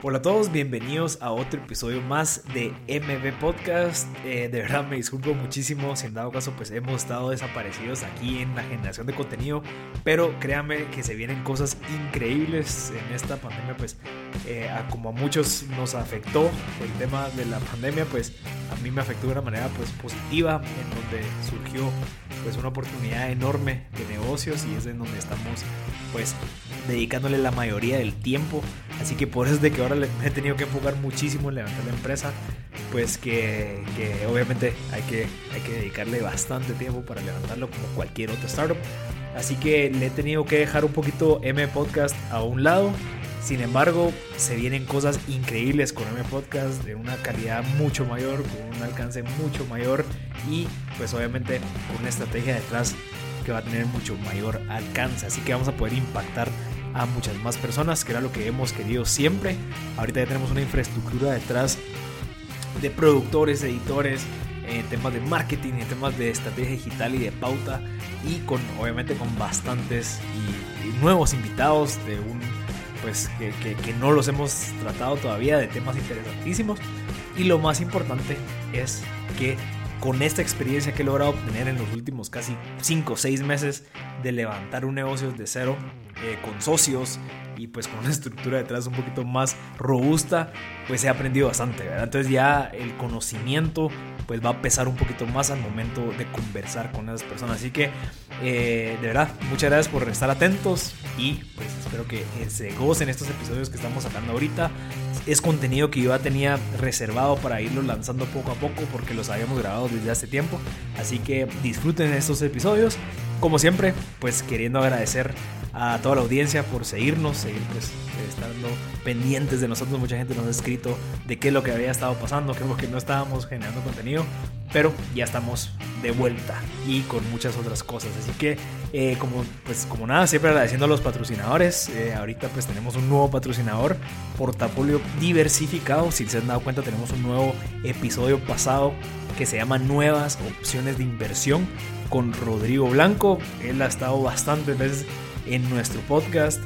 Hola a todos, bienvenidos a otro episodio más de MB Podcast. Eh, de verdad me disculpo muchísimo si en dado caso pues hemos estado desaparecidos aquí en la generación de contenido, pero créanme que se vienen cosas increíbles en esta pandemia pues eh, como a muchos nos afectó el tema de la pandemia pues a mí me afectó de una manera pues positiva en donde surgió pues una oportunidad enorme de negocios y es en donde estamos pues dedicándole la mayoría del tiempo. Así que por eso es de que he tenido que enfocar muchísimo en levantar la empresa. Pues que, que obviamente hay que, hay que dedicarle bastante tiempo para levantarlo como cualquier otro startup. Así que le he tenido que dejar un poquito M Podcast a un lado. Sin embargo, se vienen cosas increíbles con M Podcast de una calidad mucho mayor, con un alcance mucho mayor y pues obviamente con una estrategia detrás que va a tener mucho mayor alcance. Así que vamos a poder impactar a muchas más personas, que era lo que hemos querido siempre. Ahorita ya tenemos una infraestructura detrás de productores, editores, en temas de marketing, en temas de estrategia digital y de pauta, y con obviamente con bastantes y, nuevos invitados de un pues que, que, no los hemos tratado todavía de temas interesantísimos. Y lo más importante es que con esta experiencia que he logrado obtener en los últimos casi 5 o 6 meses de levantar un negocio de cero eh, con socios y pues con una estructura detrás un poquito más robusta, pues he aprendido bastante, ¿verdad? Entonces ya el conocimiento pues va a pesar un poquito más al momento de conversar con esas personas. Así que eh, de verdad, muchas gracias por estar atentos y pues espero que se gocen estos episodios que estamos sacando ahorita. Es contenido que yo ya tenía reservado para irlo lanzando poco a poco porque los habíamos grabado desde hace tiempo. Así que disfruten estos episodios. Como siempre, pues queriendo agradecer a toda la audiencia por seguirnos, seguir pues estando pendientes de nosotros. Mucha gente nos ha escrito de qué es lo que había estado pasando, que no estábamos generando contenido, pero ya estamos de vuelta y con muchas otras cosas. Así que eh, como pues como nada, siempre agradeciendo a los patrocinadores. Eh, ahorita pues tenemos un nuevo patrocinador, portafolio diversificado. Si se han dado cuenta tenemos un nuevo episodio pasado que se llama Nuevas opciones de inversión con Rodrigo Blanco. Él ha estado bastantes veces en nuestro podcast.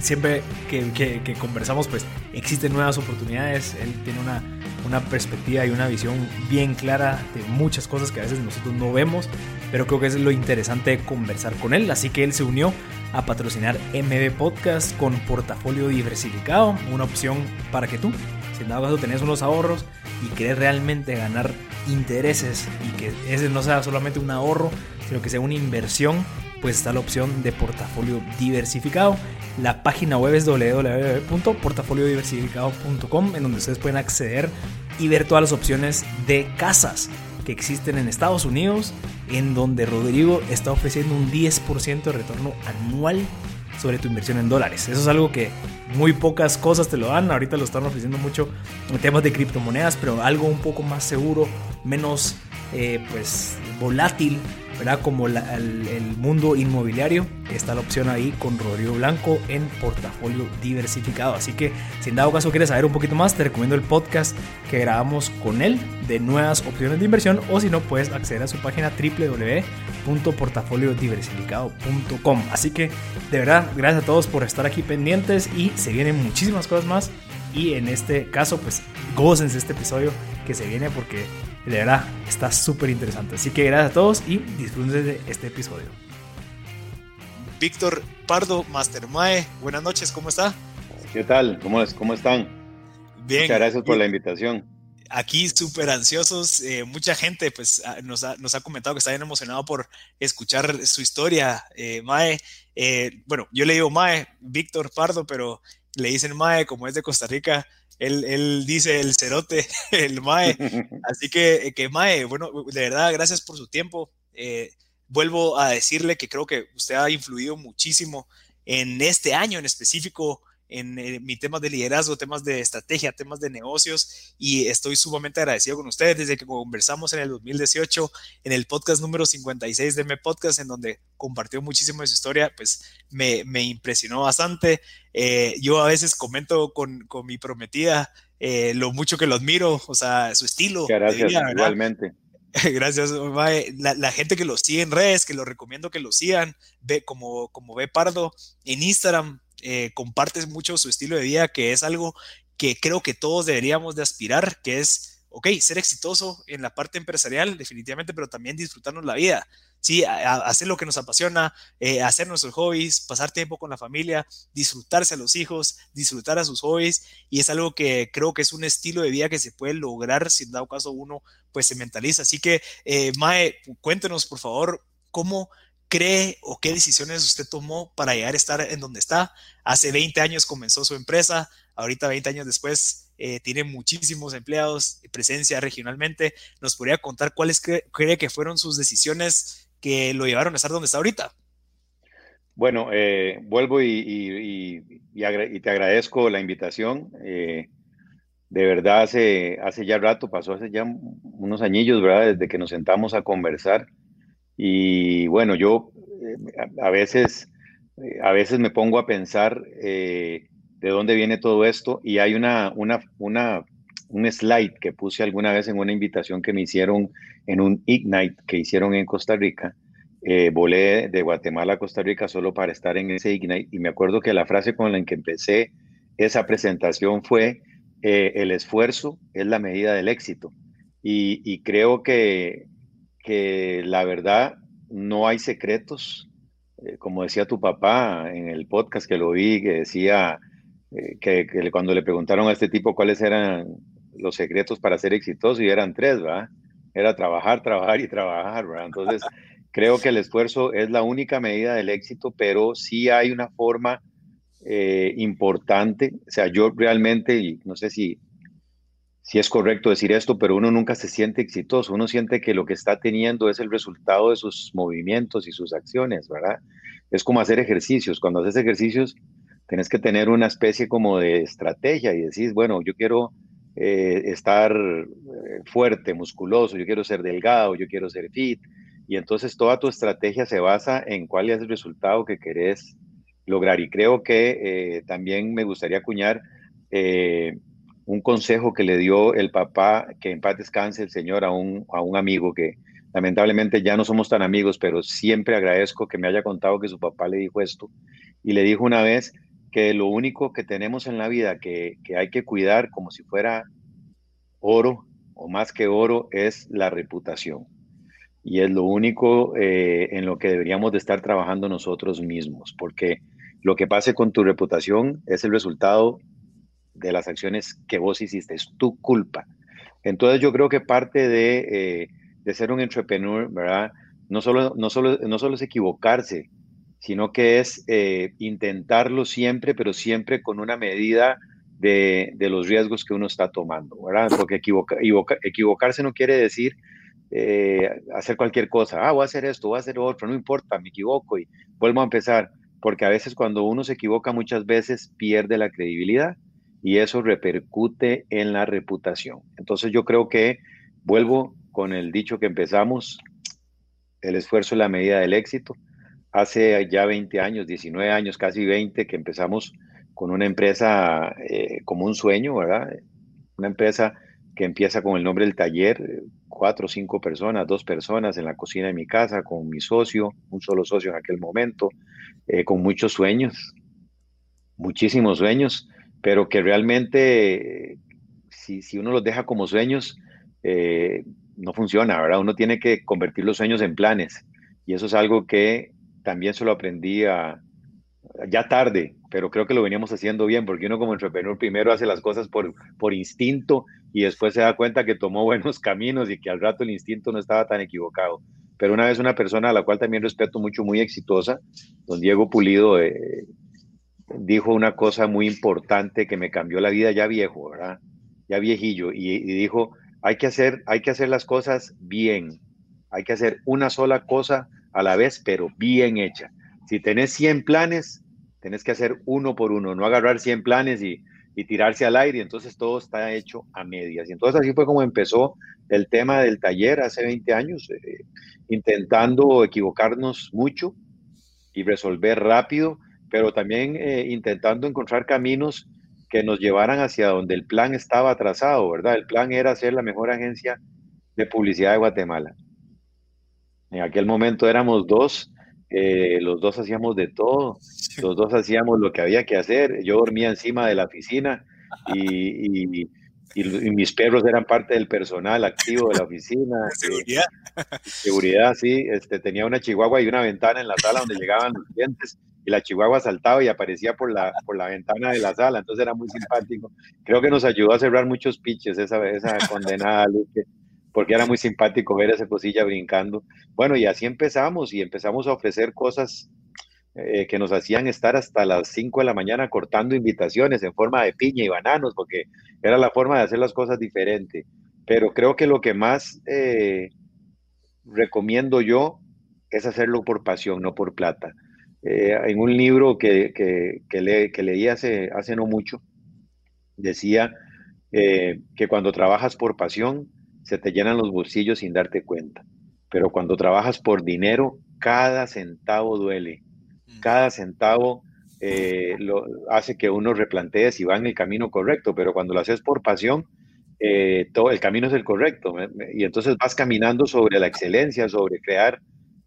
Siempre que, conversamos, pues existen nuevas oportunidades. Él tiene una, una perspectiva y una visión bien clara de muchas cosas que a veces nosotros no vemos, pero creo que es lo interesante conversar con él. Así que él se unió a patrocinar MB Podcast con portafolio diversificado, una opción para que tú, si en dado caso tenés unos ahorros y querés realmente ganar intereses y que ese no sea solamente un ahorro, sino que sea una inversión pues está la opción de portafolio diversificado. La página web es www.portafoliodiversificado.com en donde ustedes pueden acceder y ver todas las opciones de casas que existen en Estados Unidos, en donde Rodrigo está ofreciendo un 10% de retorno anual sobre tu inversión en dólares. Eso es algo que muy pocas cosas te lo dan. Ahorita lo están ofreciendo mucho en temas de criptomonedas, pero algo un poco más seguro, menos eh, pues volátil ¿verdad? Como el, mundo inmobiliario, está la opción ahí con Rodrigo Blanco en portafolio diversificado. Así que si en dado caso quieres saber un poquito más, te recomiendo el podcast que grabamos con él de nuevas opciones de inversión o si no, puedes acceder a su página www.portafoliodiversificado.com. Así que de verdad, gracias a todos por estar aquí pendientes y se vienen muchísimas cosas más. Y en este caso, pues gócense este episodio que se viene porque de verdad, está súper interesante. Así que gracias a todos y disfruten de este episodio. Víctor Pardo, Mastermae, buenas noches, ¿cómo está? ¿Qué tal? ¿Cómo, es? ¿Cómo están? Bien. Muchas gracias por la invitación. Aquí súper ansiosos, eh, mucha gente pues ah, nos ha, nos ha, comentado que está bien emocionado por escuchar su historia, eh, Mae. Eh, bueno, yo le digo Mae, Víctor Pardo, pero le dicen Mae como es de Costa Rica, él, dice el cerote, el Mae. Así que, que Mae, bueno, de verdad, gracias por su tiempo. Eh, vuelvo a decirle que creo que usted ha influido muchísimo en este año en específico en, eh, mi temas de liderazgo, temas de estrategia, temas de negocios y estoy sumamente agradecido con ustedes desde que conversamos en el 2018 en el podcast número 56 de Me Podcast en donde compartió muchísimo de su historia, pues me, me impresionó bastante. Eh, yo a veces comento con, con mi prometida eh, lo mucho que lo admiro, o sea, su estilo. Gracias, igualmente. Gracias, la, la, gente que lo sigue en redes, que lo recomiendo que lo sigan, ve como, como ve Pardo en Instagram, eh, compartes mucho su estilo de vida, que es algo que creo que todos deberíamos de aspirar, que es, ok, ser exitoso en la parte empresarial, definitivamente, pero también disfrutarnos la vida. Sí, hacer lo que nos apasiona, eh, hacer nuestros hobbies, pasar tiempo con la familia, disfrutarse a los hijos, disfrutar a sus hobbies, y es algo que creo que es un estilo de vida que se puede lograr si en dado caso uno pues se mentaliza. Así que, eh, Mae, cuéntenos por favor cómo cree o qué decisiones usted tomó para llegar a estar en donde está. Hace 20 años comenzó su empresa, ahorita 20 años después eh, tiene muchísimos empleados, presencia regionalmente. ¿Nos podría contar cuáles cree que fueron sus decisiones que lo llevaron a estar donde está ahorita? Bueno, eh, vuelvo y, te agradezco la invitación. Eh, de verdad, hace, hace ya rato, pasó hace ya unos añillos, ¿verdad? Desde que nos sentamos a conversar. Y bueno, yo a veces, a veces me pongo a pensar de dónde viene todo esto y hay una, una, una, un slide que puse alguna vez en una invitación que me hicieron en un Ignite que hicieron en Costa Rica. Eh, volé de Guatemala a Costa Rica solo para estar en ese Ignite y me acuerdo que la frase con la que empecé esa presentación fue eh, el esfuerzo es la medida del éxito y creo que, que la verdad no hay secretos, eh, como decía tu papá en el podcast que lo vi, que decía, eh, que, cuando le preguntaron a este tipo cuáles eran los secretos para ser exitoso, y eran tres, ¿verdad? Era trabajar, trabajar y trabajar, ¿verdad? Entonces, creo que el esfuerzo es la única medida del éxito, pero sí hay una forma eh, importante, o sea, yo realmente, y no sé si, si es correcto decir esto, pero uno nunca se siente exitoso, uno siente que lo que está teniendo es el resultado de sus movimientos y sus acciones, ¿verdad? Es como hacer ejercicios, cuando haces ejercicios, tenés que tener una especie como de estrategia y decís, bueno, yo quiero eh, estar eh, fuerte, musculoso, yo quiero ser delgado, yo quiero ser fit. Y entonces toda tu estrategia se basa en cuál es el resultado que querés lograr. Y creo que eh, también me gustaría acuñar un consejo que le dio el papá, que en paz descanse el señor, a un, a un amigo que lamentablemente ya no somos tan amigos, pero siempre agradezco que me haya contado que su papá le dijo esto. Y le dijo una vez, que lo único que tenemos en la vida que, hay que cuidar como si fuera oro o más que oro es la reputación. Y es lo único eh, en lo que deberíamos de estar trabajando nosotros mismos, porque lo que pase con tu reputación es el resultado de las acciones que vos hiciste, es tu culpa. Entonces yo creo que parte de, eh, de ser un entrepreneur, ¿verdad? No solo, no, solo, no solo es equivocarse, sino que es eh, intentarlo siempre, pero siempre con una medida de, los riesgos que uno está tomando, ¿verdad? Porque equivocarse no quiere decir eh, hacer cualquier cosa, ah, voy a hacer esto, voy a hacer otro, no importa, me equivoco y vuelvo a empezar, porque a veces cuando uno se equivoca muchas veces pierde la credibilidad y eso repercute en la reputación. Entonces yo creo que vuelvo con el dicho que empezamos, el esfuerzo es la medida del éxito hace ya 20 años, 19 años, casi 20, que empezamos con una empresa eh, como un sueño, ¿verdad? Una empresa que empieza con el nombre del taller, cuatro o cinco personas, dos personas en la cocina de mi casa, con mi socio, un solo socio en aquel momento, eh, con muchos sueños, muchísimos sueños, pero que realmente, si, si, uno los deja como sueños, eh, no funciona, ¿verdad? Uno tiene que convertir los sueños en planes. Y eso es algo que también se lo aprendí a, ya tarde, pero creo que lo veníamos haciendo bien, porque uno como entrepreneur primero hace las cosas por, por instinto y después se da cuenta que tomó buenos caminos y que al rato el instinto no estaba tan equivocado. Pero una vez una persona a la cual también respeto mucho, muy exitosa, don Diego Pulido, eh, dijo una cosa muy importante que me cambió la vida ya viejo, ¿verdad? Ya viejillo, y, y dijo, hay que, hacer, hay que hacer las cosas bien, hay que hacer una sola cosa a la vez, pero bien hecha. Si tenés 100 planes, tenés que hacer uno por uno, no agarrar 100 planes y, tirarse al aire, entonces todo está hecho a medias. Y entonces así fue como empezó el tema del taller hace 20 años, eh, intentando equivocarnos mucho y resolver rápido, pero también eh, intentando encontrar caminos que nos llevaran hacia donde el plan estaba trazado, ¿verdad? El plan era ser la mejor agencia de publicidad de Guatemala. En aquel momento éramos dos eh, los dos hacíamos de todo, los dos hacíamos lo que había que hacer, yo dormía encima de la oficina y, y, mis perros eran parte del personal activo de la oficina. Seguridad. seguridad, sí, este, tenía una chihuahua y una ventana en la sala donde llegaban los clientes y la chihuahua saltaba y aparecía por la, por la ventana de la sala, entonces era muy simpático. Creo que nos ayudó a cerrar muchos pitches esa, esa condenada Luque porque era muy simpático ver esa cosilla brincando. Bueno, y así empezamos y empezamos a ofrecer cosas eh, que nos hacían estar hasta las 5 de la mañana cortando invitaciones en forma de piña y bananos, porque era la forma de hacer las cosas diferente. Pero creo que lo que más eh, recomiendo yo es hacerlo por pasión, no por plata. Eh, en un libro que, que, que, leí hace, hace no mucho, decía que cuando trabajas por pasión, se te llenan los bolsillos sin darte cuenta. Pero cuando trabajas por dinero, cada centavo duele. Mm. Cada centavo eh, lo, hace que uno replantee si va en el camino correcto, pero cuando lo haces por pasión, eh, todo el camino es el correcto. Y entonces vas caminando sobre la excelencia, sobre crear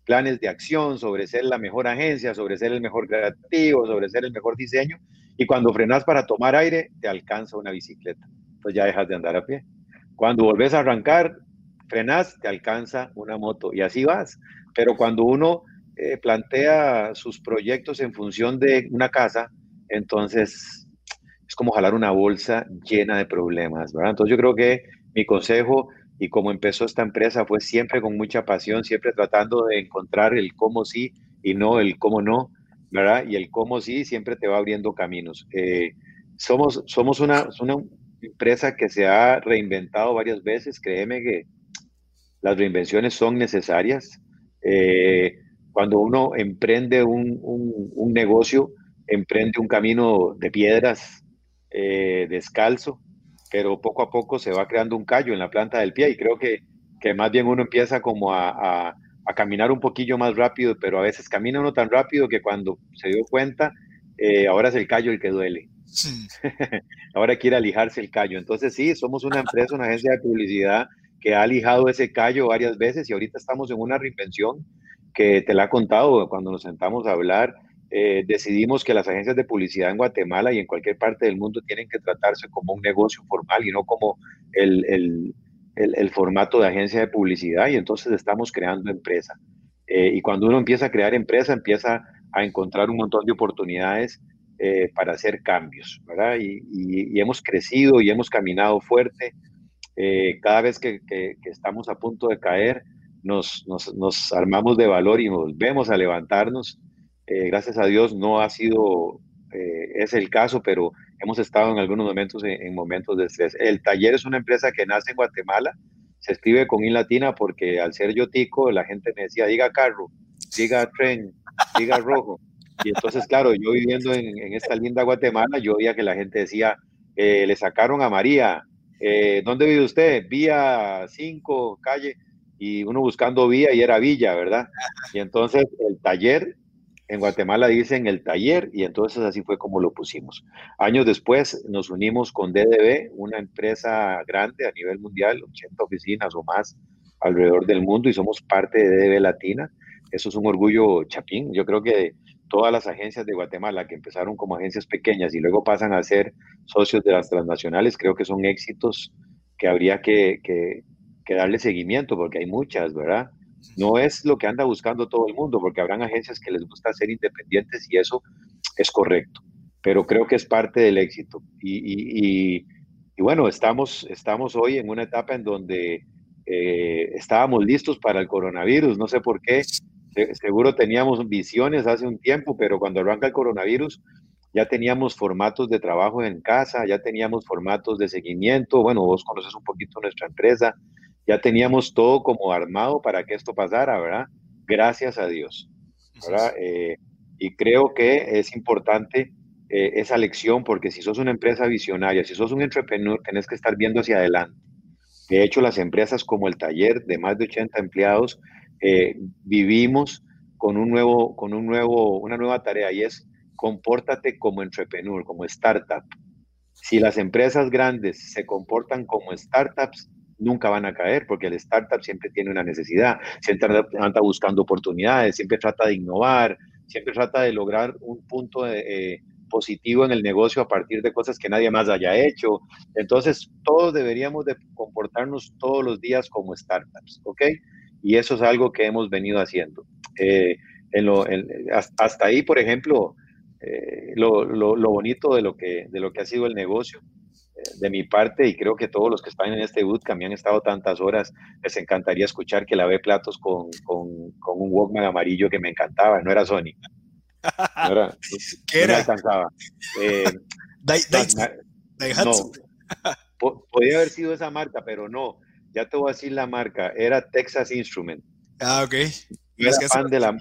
planes de acción, sobre ser la mejor agencia, sobre ser el mejor creativo, sobre ser el mejor diseño. Y cuando frenas para tomar aire, te alcanza una bicicleta. Pues ya dejas de andar a pie. Cuando volvés a arrancar, frenas, te alcanza una moto y así vas. Pero cuando uno eh, plantea sus proyectos en función de una casa, entonces es como jalar una bolsa llena de problemas, ¿verdad? Entonces yo creo que mi consejo y como empezó esta empresa fue siempre con mucha pasión, siempre tratando de encontrar el cómo sí y no el cómo no, ¿verdad? Y el cómo sí siempre te va abriendo caminos. Eh, somos, somos una, empresa que se ha reinventado varias veces. Créeme que las reinvenciones son necesarias. Eh, cuando uno emprende un, un, negocio, emprende un camino de piedras, eh, descalzo, pero poco a poco se va creando un callo en la planta del pie y creo que, que más bien uno empieza como a, a, a, caminar un poquillo más rápido, pero a veces camina uno tan rápido que cuando se dio cuenta, eh, ahora es el callo el que duele. Ahora quiere alijarse el callo. Entonces sí, somos una empresa, una agencia de publicidad que ha alijado ese callo varias veces y ahorita estamos en una reinvención que te la ha contado cuando nos sentamos a hablar. Eh, decidimos que las agencias de publicidad en Guatemala y en cualquier parte del mundo tienen que tratarse como un negocio formal y no como el, el, el, formato de agencia de publicidad y entonces estamos creando empresa. Eh, y cuando uno empieza a crear empresa, empieza a encontrar un montón de oportunidades eh, para hacer cambios, ¿verdad? Y, hemos crecido y hemos caminado fuerte. Cada vez que, estamos a punto de caer, nos, armamos de valor y volvemos a levantarnos. Eh, gracias a Dios no ha sido, es el caso, pero hemos estado en algunos momentos en, momentos de estrés. El taller es una empresa que nace en Guatemala, se escribe con I latina porque al ser yo tico, la gente me decía, diga carro, diga tren, diga rojo. Y entonces, claro, yo viviendo en, esta linda Guatemala, yo veía que la gente decía, eh, le sacaron a María, eh, ¿dónde vive usted? Vía 5, calle, y uno buscando vía y era Villa, ¿verdad? Y entonces el taller, en Guatemala dicen el taller, y entonces así fue como lo pusimos. Años después nos unimos con DDB, una empresa grande a nivel mundial, 80 oficinas o más alrededor del mundo, y somos parte de DDB Latina. Eso es un orgullo chapín. Yo creo que todas las agencias de Guatemala que empezaron como agencias pequeñas y luego pasan a ser socios de las transnacionales, creo que son éxitos que habría que, que, darle seguimiento porque hay muchas, ¿verdad? No es lo que anda buscando todo el mundo, porque habrán agencias que les gusta ser independientes y eso es correcto, pero creo que es parte del éxito. Y, y, bueno, estamos, estamos hoy en una etapa en donde eh, estábamos listos para el coronavirus, no sé por qué, seguro teníamos visiones hace un tiempo, pero cuando arranca el coronavirus ya teníamos formatos de trabajo en casa, ya teníamos formatos de seguimiento, bueno, vos conoces un poquito nuestra empresa, ya teníamos todo como armado para que esto pasara, ¿verdad? Gracias a Dios, ¿verdad? Eh, y creo que es importante eh, esa lección porque si sos una empresa visionaria, si sos un entrepreneur, tenés que estar viendo hacia adelante. De hecho, las empresas como el taller de más de 80 empleados eh, vivimos con, un nuevo, con un nuevo, una nueva tarea y es compórtate como entrepreneur, como startup. Si las empresas grandes se comportan como startups, nunca van a caer porque el startup siempre tiene una necesidad, siempre anda buscando oportunidades, siempre trata de innovar, siempre trata de lograr un punto eh, positivo en el negocio a partir de cosas que nadie más haya hecho. Entonces, todos deberíamos de comportarnos todos los días como startups, ¿ok? Y eso es algo que hemos venido haciendo. Eh, en lo, hasta ahí, por ejemplo, eh, lo, lo, lo, bonito de lo, que, de lo que ha sido el negocio de mi parte, y creo que todos los que están en este bootcamp han estado tantas horas, les encantaría escuchar que lavé platos con, con, con un Walkman amarillo que me encantaba, no era Sony. No era, ¿Qué era? Eh, no, podía haber sido esa marca, pero no. Ya te voy a decir la marca. Era Texas Instrument. Ah, ok. Yo era fan de la.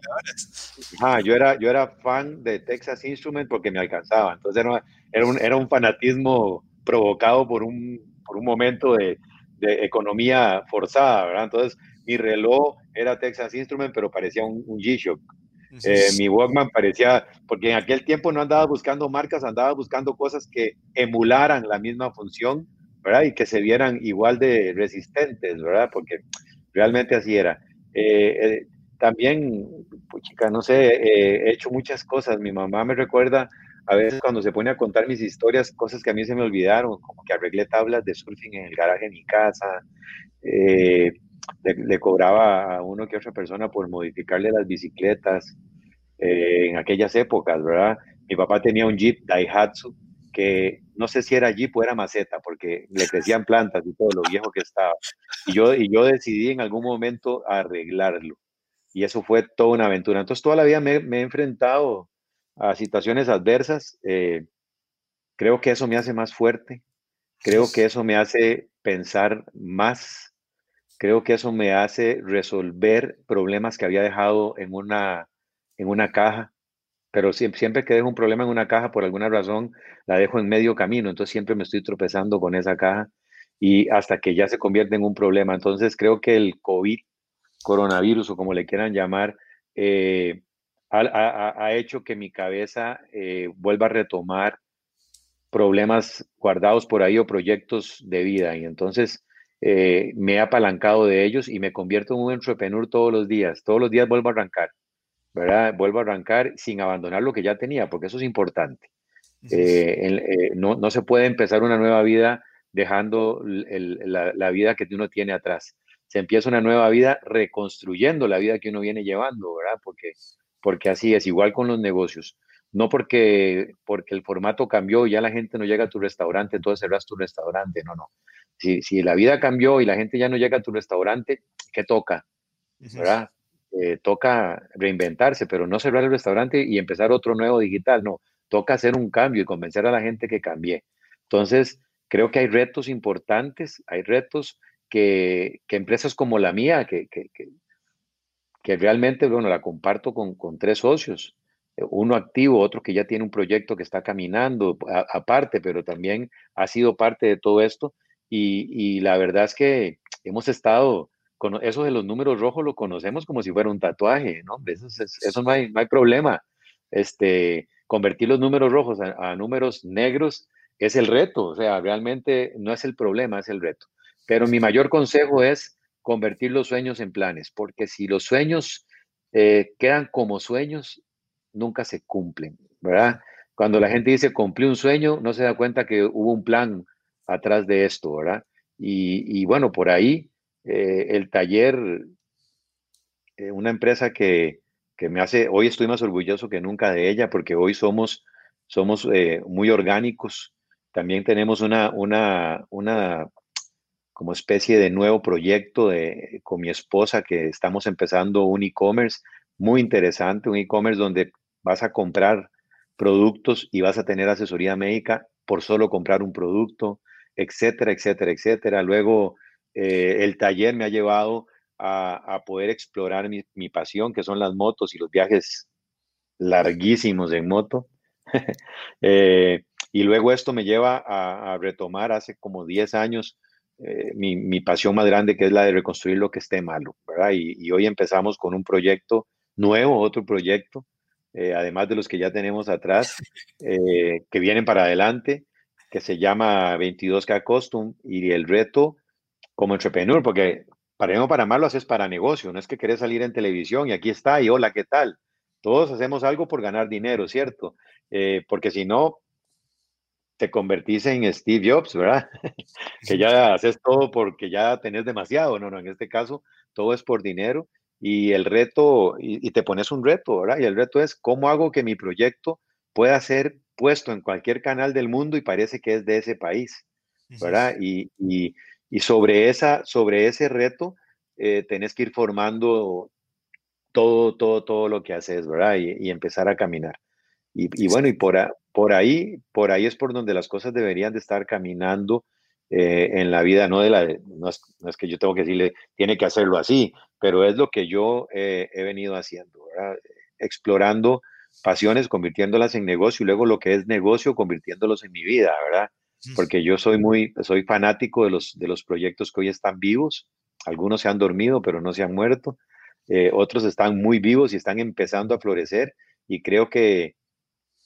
Ah, yo era, yo era fan de Texas Instrument porque me alcanzaba. Entonces era, era, un, era un fanatismo provocado por un, por un momento de, de, economía forzada, ¿verdad? Entonces, mi reloj era Texas Instrument, pero parecía un, un G-Shock. Eh, mi Walkman parecía, porque en aquel tiempo no andaba buscando marcas, andaba buscando cosas que emularan la misma función, ¿verdad? Y que se vieran igual de resistentes, ¿verdad? Porque realmente así era. Eh, eh, también, pues chica, no sé, he hecho muchas cosas. Mi mamá me recuerda a veces cuando se pone a contar mis historias, cosas que a mí se me olvidaron, como que arreglé tablas de surfing en el garaje de mi casa, eh, le, cobraba a uno que otra persona por modificarle las bicicletas eh, en aquellas épocas, ¿verdad? Mi papá tenía un Jeep Daihatsu que no sé si era Jeep o era maceta, porque le crecían plantas y todo lo viejo que estaba. Y yo, y yo decidí en algún momento arreglarlo. Y eso fue toda una aventura. Entonces, toda la vida me, me he enfrentado a situaciones adversas, eh, creo que eso me hace más fuerte, creo que eso me hace pensar más, creo que eso me hace resolver problemas que había dejado en una, en una caja, pero siempre, siempre que dejo un problema en una caja, por alguna razón, la dejo en medio camino, entonces siempre me estoy tropezando con esa caja y hasta que ya se convierte en un problema. Entonces creo que el COVID, coronavirus o como le quieran llamar, eh, ha, hecho que mi cabeza eh, vuelva a retomar problemas guardados por ahí o proyectos de vida. Y entonces eh, me he apalancado de ellos y me convierto en un entrepreneur todos los días. Todos los días vuelvo a arrancar, ¿verdad? Vuelvo a arrancar sin abandonar lo que ya tenía, porque eso es importante. Eh, no, no, se puede empezar una nueva vida dejando la, la, vida que uno tiene atrás. Se empieza una nueva vida reconstruyendo la vida que uno viene llevando, ¿verdad? Porque porque así es, igual con los negocios. No porque, porque el formato cambió y ya la gente no llega a tu restaurante, entonces cerras tu restaurante, no, no. Si, si la vida cambió y la gente ya no llega a tu restaurante, ¿qué toca? ¿Verdad? Eh, toca reinventarse, pero no cerrar el restaurante y empezar otro nuevo digital, no. Toca hacer un cambio y convencer a la gente que cambie. Entonces, creo que hay retos importantes, hay retos que, que empresas como la mía, que, que, que realmente, bueno, la comparto con, con tres socios, eh, uno activo, otro que ya tiene un proyecto que está caminando aparte, pero también ha sido parte de todo esto. Y, y, la verdad es que hemos estado, con eso de los números rojos lo conocemos como si fuera un tatuaje, ¿no? Eso, eso no, hay, no hay problema. Este, convertir los números rojos a, a números negros es el reto, o sea, realmente no es el problema, es el reto. Pero mi mayor consejo es convertir los sueños en planes, porque si los sueños eh, quedan como sueños, nunca se cumplen, ¿verdad? Cuando la gente dice cumplí un sueño, no se da cuenta que hubo un plan atrás de esto, ¿verdad? Y, bueno, por ahí eh, el taller, eh, una empresa que, que, me hace, hoy estoy más orgulloso que nunca de ella, porque hoy somos, somos muy orgánicos. También tenemos una, una, una como especie de nuevo proyecto de, con mi esposa que estamos empezando un e-commerce muy interesante, un e-commerce donde vas a comprar productos y vas a tener asesoría médica por solo comprar un producto, etcétera, etcétera, etcétera. Luego, eh, el taller me ha llevado a, poder explorar mi, pasión, que son las motos y los viajes larguísimos en moto. Eh, y luego esto me lleva a, a retomar hace como 10 años eh, mi, pasión más grande, que es la de reconstruir lo que esté malo, ¿verdad? Y, hoy empezamos con un proyecto nuevo, otro proyecto, eh, además de los que ya tenemos atrás, eh, que vienen para adelante, que se llama 22K Custom, y el reto como entrepreneur, porque para bien o para mal lo haces para negocio, no es que querés salir en televisión y aquí está y hola, ¿qué tal? Todos hacemos algo por ganar dinero, ¿cierto? Porque si no, te convertís en Steve Jobs, ¿verdad? que ya haces todo porque ya tenés demasiado. No, no, en este caso todo es por dinero y el reto, y, te pones un reto, ¿verdad? Y el reto es cómo hago que mi proyecto pueda ser puesto en cualquier canal del mundo y parece que es de ese país, ¿verdad? Y, sobre, esa, sobre ese reto eh, tenés que ir formando todo, todo, todo lo que haces, ¿verdad? Y, empezar a caminar. Y, bueno, y por, por ahí, por ahí es por donde las cosas deberían de estar caminando eh, en la vida, no de la, no es, que yo tengo que decirle, tiene que hacerlo así, pero es lo que yo eh, he venido haciendo, explorando pasiones, convirtiéndolas en negocio y luego lo que es negocio, convirtiéndolos en mi vida, ¿verdad? Porque yo soy muy, soy fanático de los, de los proyectos que hoy están vivos, algunos se han dormido, pero no se han muerto, eh, otros están muy vivos y están empezando a florecer y creo que,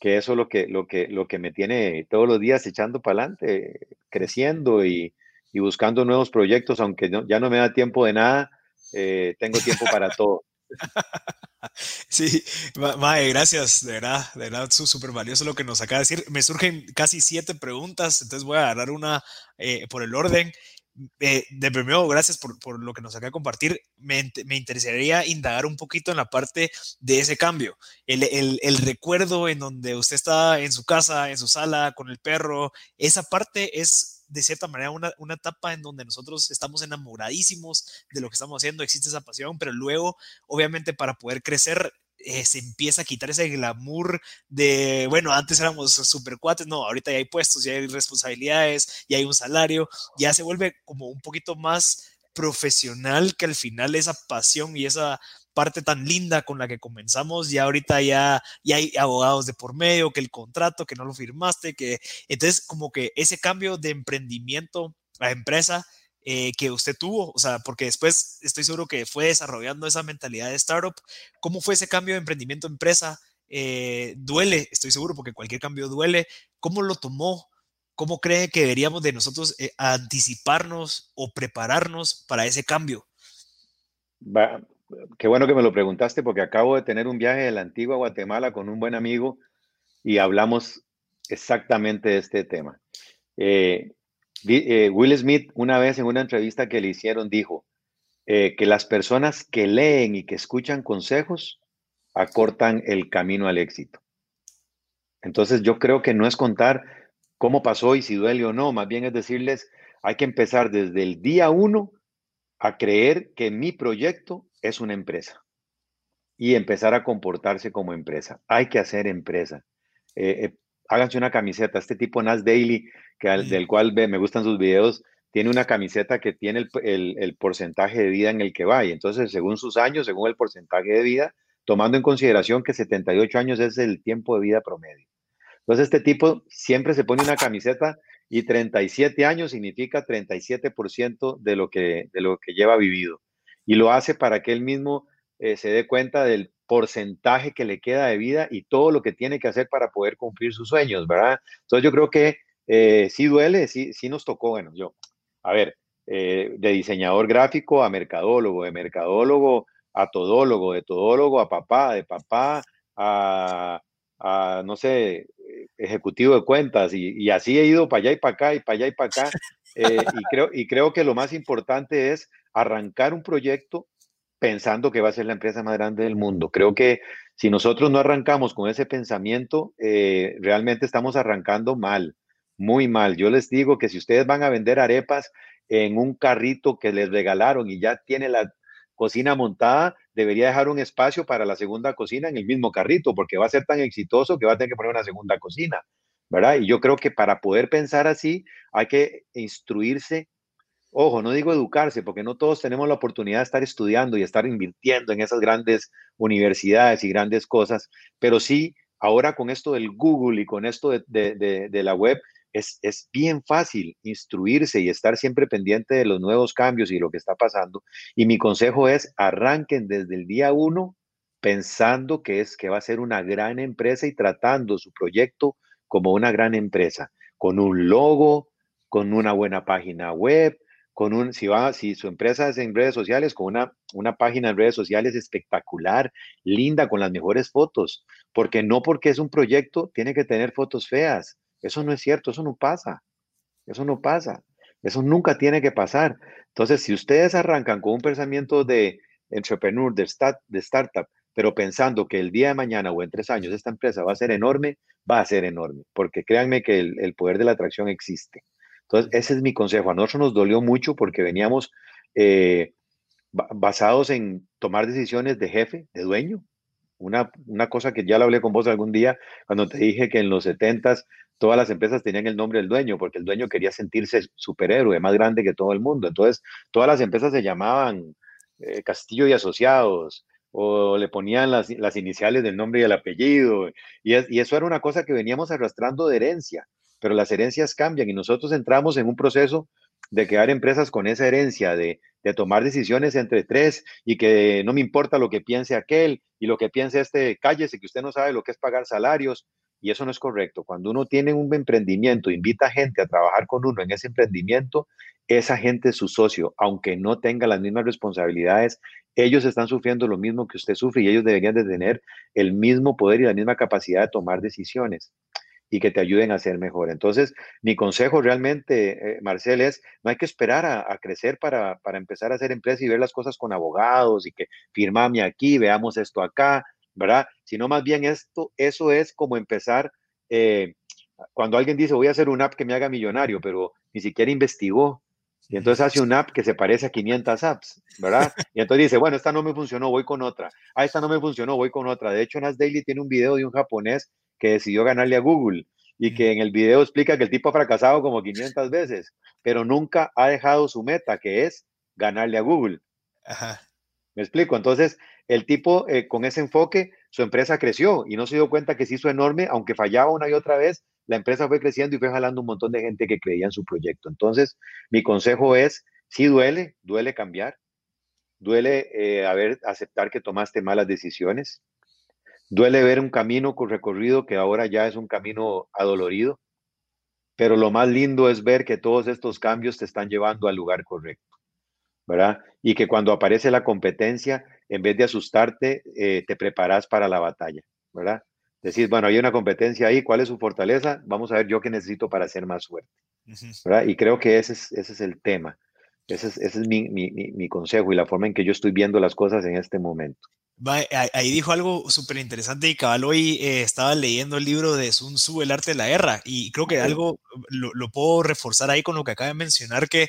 que eso es lo que, lo, que, lo que me tiene todos los días echando para adelante, creciendo y, y, buscando nuevos proyectos, aunque ya no me da tiempo de nada, eh, tengo tiempo para todo. Sí, Mae, gracias, de verdad, de verdad, súper valioso lo que nos acaba de decir. Me surgen casi siete preguntas, entonces voy a agarrar una eh, por el orden. Eh, de primero, gracias por, por, lo que nos acaba de compartir. Me, me, interesaría indagar un poquito en la parte de ese cambio. El, el, el, recuerdo en donde usted está en su casa, en su sala, con el perro, esa parte es de cierta manera una, una etapa en donde nosotros estamos enamoradísimos de lo que estamos haciendo, existe esa pasión, pero luego, obviamente, para poder crecer, eh, se empieza a quitar ese glamour de, bueno, antes éramos super cuates, no, ahorita ya hay puestos, ya hay responsabilidades, ya hay un salario, ya se vuelve como un poquito más profesional que al final esa pasión y esa parte tan linda con la que comenzamos, ya ahorita ya, ya hay abogados de por medio, que el contrato, que no lo firmaste, que entonces como que ese cambio de emprendimiento a empresa eh, que usted tuvo? O sea, porque después estoy seguro que fue desarrollando esa mentalidad de startup. ¿Cómo fue ese cambio de emprendimiento a empresa? Eh, duele, estoy seguro, porque cualquier cambio duele. ¿Cómo lo tomó? ¿Cómo cree que deberíamos de nosotros eh, anticiparnos o prepararnos para ese cambio? qué bueno que me lo preguntaste porque acabo de tener un viaje de la antigua Guatemala con un buen amigo y hablamos exactamente de este tema. Will Smith una vez en una entrevista que le hicieron dijo eh, que las personas que leen y que escuchan consejos acortan el camino al éxito. Entonces yo creo que no es contar cómo pasó y si duele o no, más bien es decirles, hay que empezar desde el día uno a creer que mi proyecto es una empresa y empezar a comportarse como empresa. Hay que hacer empresa. Eh, háganse una camiseta. Este tipo Nas Daily, que del cual me gustan sus videos, tiene una camiseta que tiene el, porcentaje de vida en el que va. Y entonces, según sus años, según el porcentaje de vida, tomando en consideración que 78 años es el tiempo de vida promedio. Entonces, este tipo siempre se pone una camiseta y 37 años significa 37% de lo, que, de lo que lleva vivido. Y lo hace para que él mismo eh, se dé cuenta del porcentaje que le queda de vida y todo lo que tiene que hacer para poder cumplir sus sueños, ¿verdad? Entonces yo creo que eh, sí duele, sí, sí nos tocó, bueno, yo, a ver, eh, de diseñador gráfico a mercadólogo, de mercadólogo a todólogo, de todólogo a papá, de papá a, no sé, ejecutivo de cuentas y, así he ido para allá y para acá y para allá y para acá. Eh, y, creo, y creo que lo más importante es arrancar un proyecto pensando que va a ser la empresa más grande del mundo. Creo que si nosotros no arrancamos con ese pensamiento, eh, realmente estamos arrancando mal, muy mal. Yo les digo que si ustedes van a vender arepas en un carrito que les regalaron y ya tiene la cocina montada, debería dejar un espacio para la segunda cocina en el mismo carrito, porque va a ser tan exitoso que va a tener que poner una segunda cocina, ¿verdad? Y yo creo que para poder pensar así hay que instruirse Ojo, no digo educarse, porque no todos tenemos la oportunidad de estar estudiando y estar invirtiendo en esas grandes universidades y grandes cosas, pero sí, ahora con esto del Google y con esto de, la web, es, es, bien fácil instruirse y estar siempre pendiente de los nuevos cambios y lo que está pasando. Y mi consejo es, arranquen desde el día uno pensando que es que va a ser una gran empresa y tratando su proyecto como una gran empresa, con un logo, con una buena página web, con un, si va, si su empresa es en redes sociales, con una, una página en redes sociales espectacular, linda, con las mejores fotos, porque no porque es un proyecto tiene que tener fotos feas. Eso no es cierto, eso no pasa. Eso no pasa. Eso nunca tiene que pasar. Entonces, si ustedes arrancan con un pensamiento de entrepreneur, de, start, de startup, pero pensando que el día de mañana o en tres años esta empresa va a ser enorme, va a ser enorme, porque créanme que el, el poder de la atracción existe. Entonces, ese es mi consejo. A nosotros nos dolió mucho porque veníamos eh, basados en tomar decisiones de jefe, de dueño. Una, una, cosa que ya lo hablé con vos algún día, cuando te dije que en los 70 todas las empresas tenían el nombre del dueño, porque el dueño quería sentirse superhéroe, más grande que todo el mundo. Entonces, todas las empresas se llamaban eh, Castillo y Asociados, o le ponían las, las, iniciales del nombre y el apellido. Y, y, eso era una cosa que veníamos arrastrando de herencia pero las herencias cambian y nosotros entramos en un proceso de crear empresas con esa herencia, de, tomar decisiones entre tres y que no me importa lo que piense aquel y lo que piense este, cállese que usted no sabe lo que es pagar salarios. Y eso no es correcto. Cuando uno tiene un emprendimiento, invita a gente a trabajar con uno en ese emprendimiento, esa gente es su socio, aunque no tenga las mismas responsabilidades, ellos están sufriendo lo mismo que usted sufre y ellos deberían de tener el mismo poder y la misma capacidad de tomar decisiones y que te ayuden a ser mejor. Entonces, mi consejo realmente, eh, Marcel, es no hay que esperar a, crecer para, empezar a hacer empresa y ver las cosas con abogados y que firmame aquí, veamos esto acá, ¿verdad? Sino más bien esto, eso es como empezar, eh, cuando alguien dice voy a hacer una app que me haga millonario, pero ni siquiera investigó. Y entonces hace una app que se parece a 500 apps, ¿verdad? Y entonces dice, bueno, esta no me funcionó, voy con otra. Ah, esta no me funcionó, voy con otra. De hecho, Nas Daily tiene un video de un japonés que decidió ganarle a Google y que en el video explica que el tipo ha fracasado como 500 veces, pero nunca ha dejado su meta, que es ganarle a Google. ¿Me explico? Entonces, el tipo eh, con ese enfoque, su empresa creció y no se dio cuenta que se hizo enorme, aunque fallaba una y otra vez, la empresa fue creciendo y fue jalando un montón de gente que creía en su proyecto. Entonces, mi consejo es, sí duele, duele cambiar, duele eh, haber, aceptar que tomaste malas decisiones, Duele ver un camino recorrido que ahora ya es un camino adolorido, pero lo más lindo es ver que todos estos cambios te están llevando al lugar correcto, ¿verdad? Y que cuando aparece la competencia, en vez de asustarte, eh, te preparas para la batalla, ¿verdad? Decir, bueno, hay una competencia ahí, ¿cuál es su fortaleza? Vamos a ver yo qué necesito para ser más fuerte, ¿verdad? Y creo que ese es, ese es el tema. Ese es, ese es mi, mi, mi, consejo y la forma en que yo estoy viendo las cosas en este momento. Ahí dijo algo súper interesante y cabal hoy eh, estaba leyendo el libro de Sun Tzu, El arte de la guerra, y creo que algo lo, lo, puedo reforzar ahí con lo que acaba de mencionar, que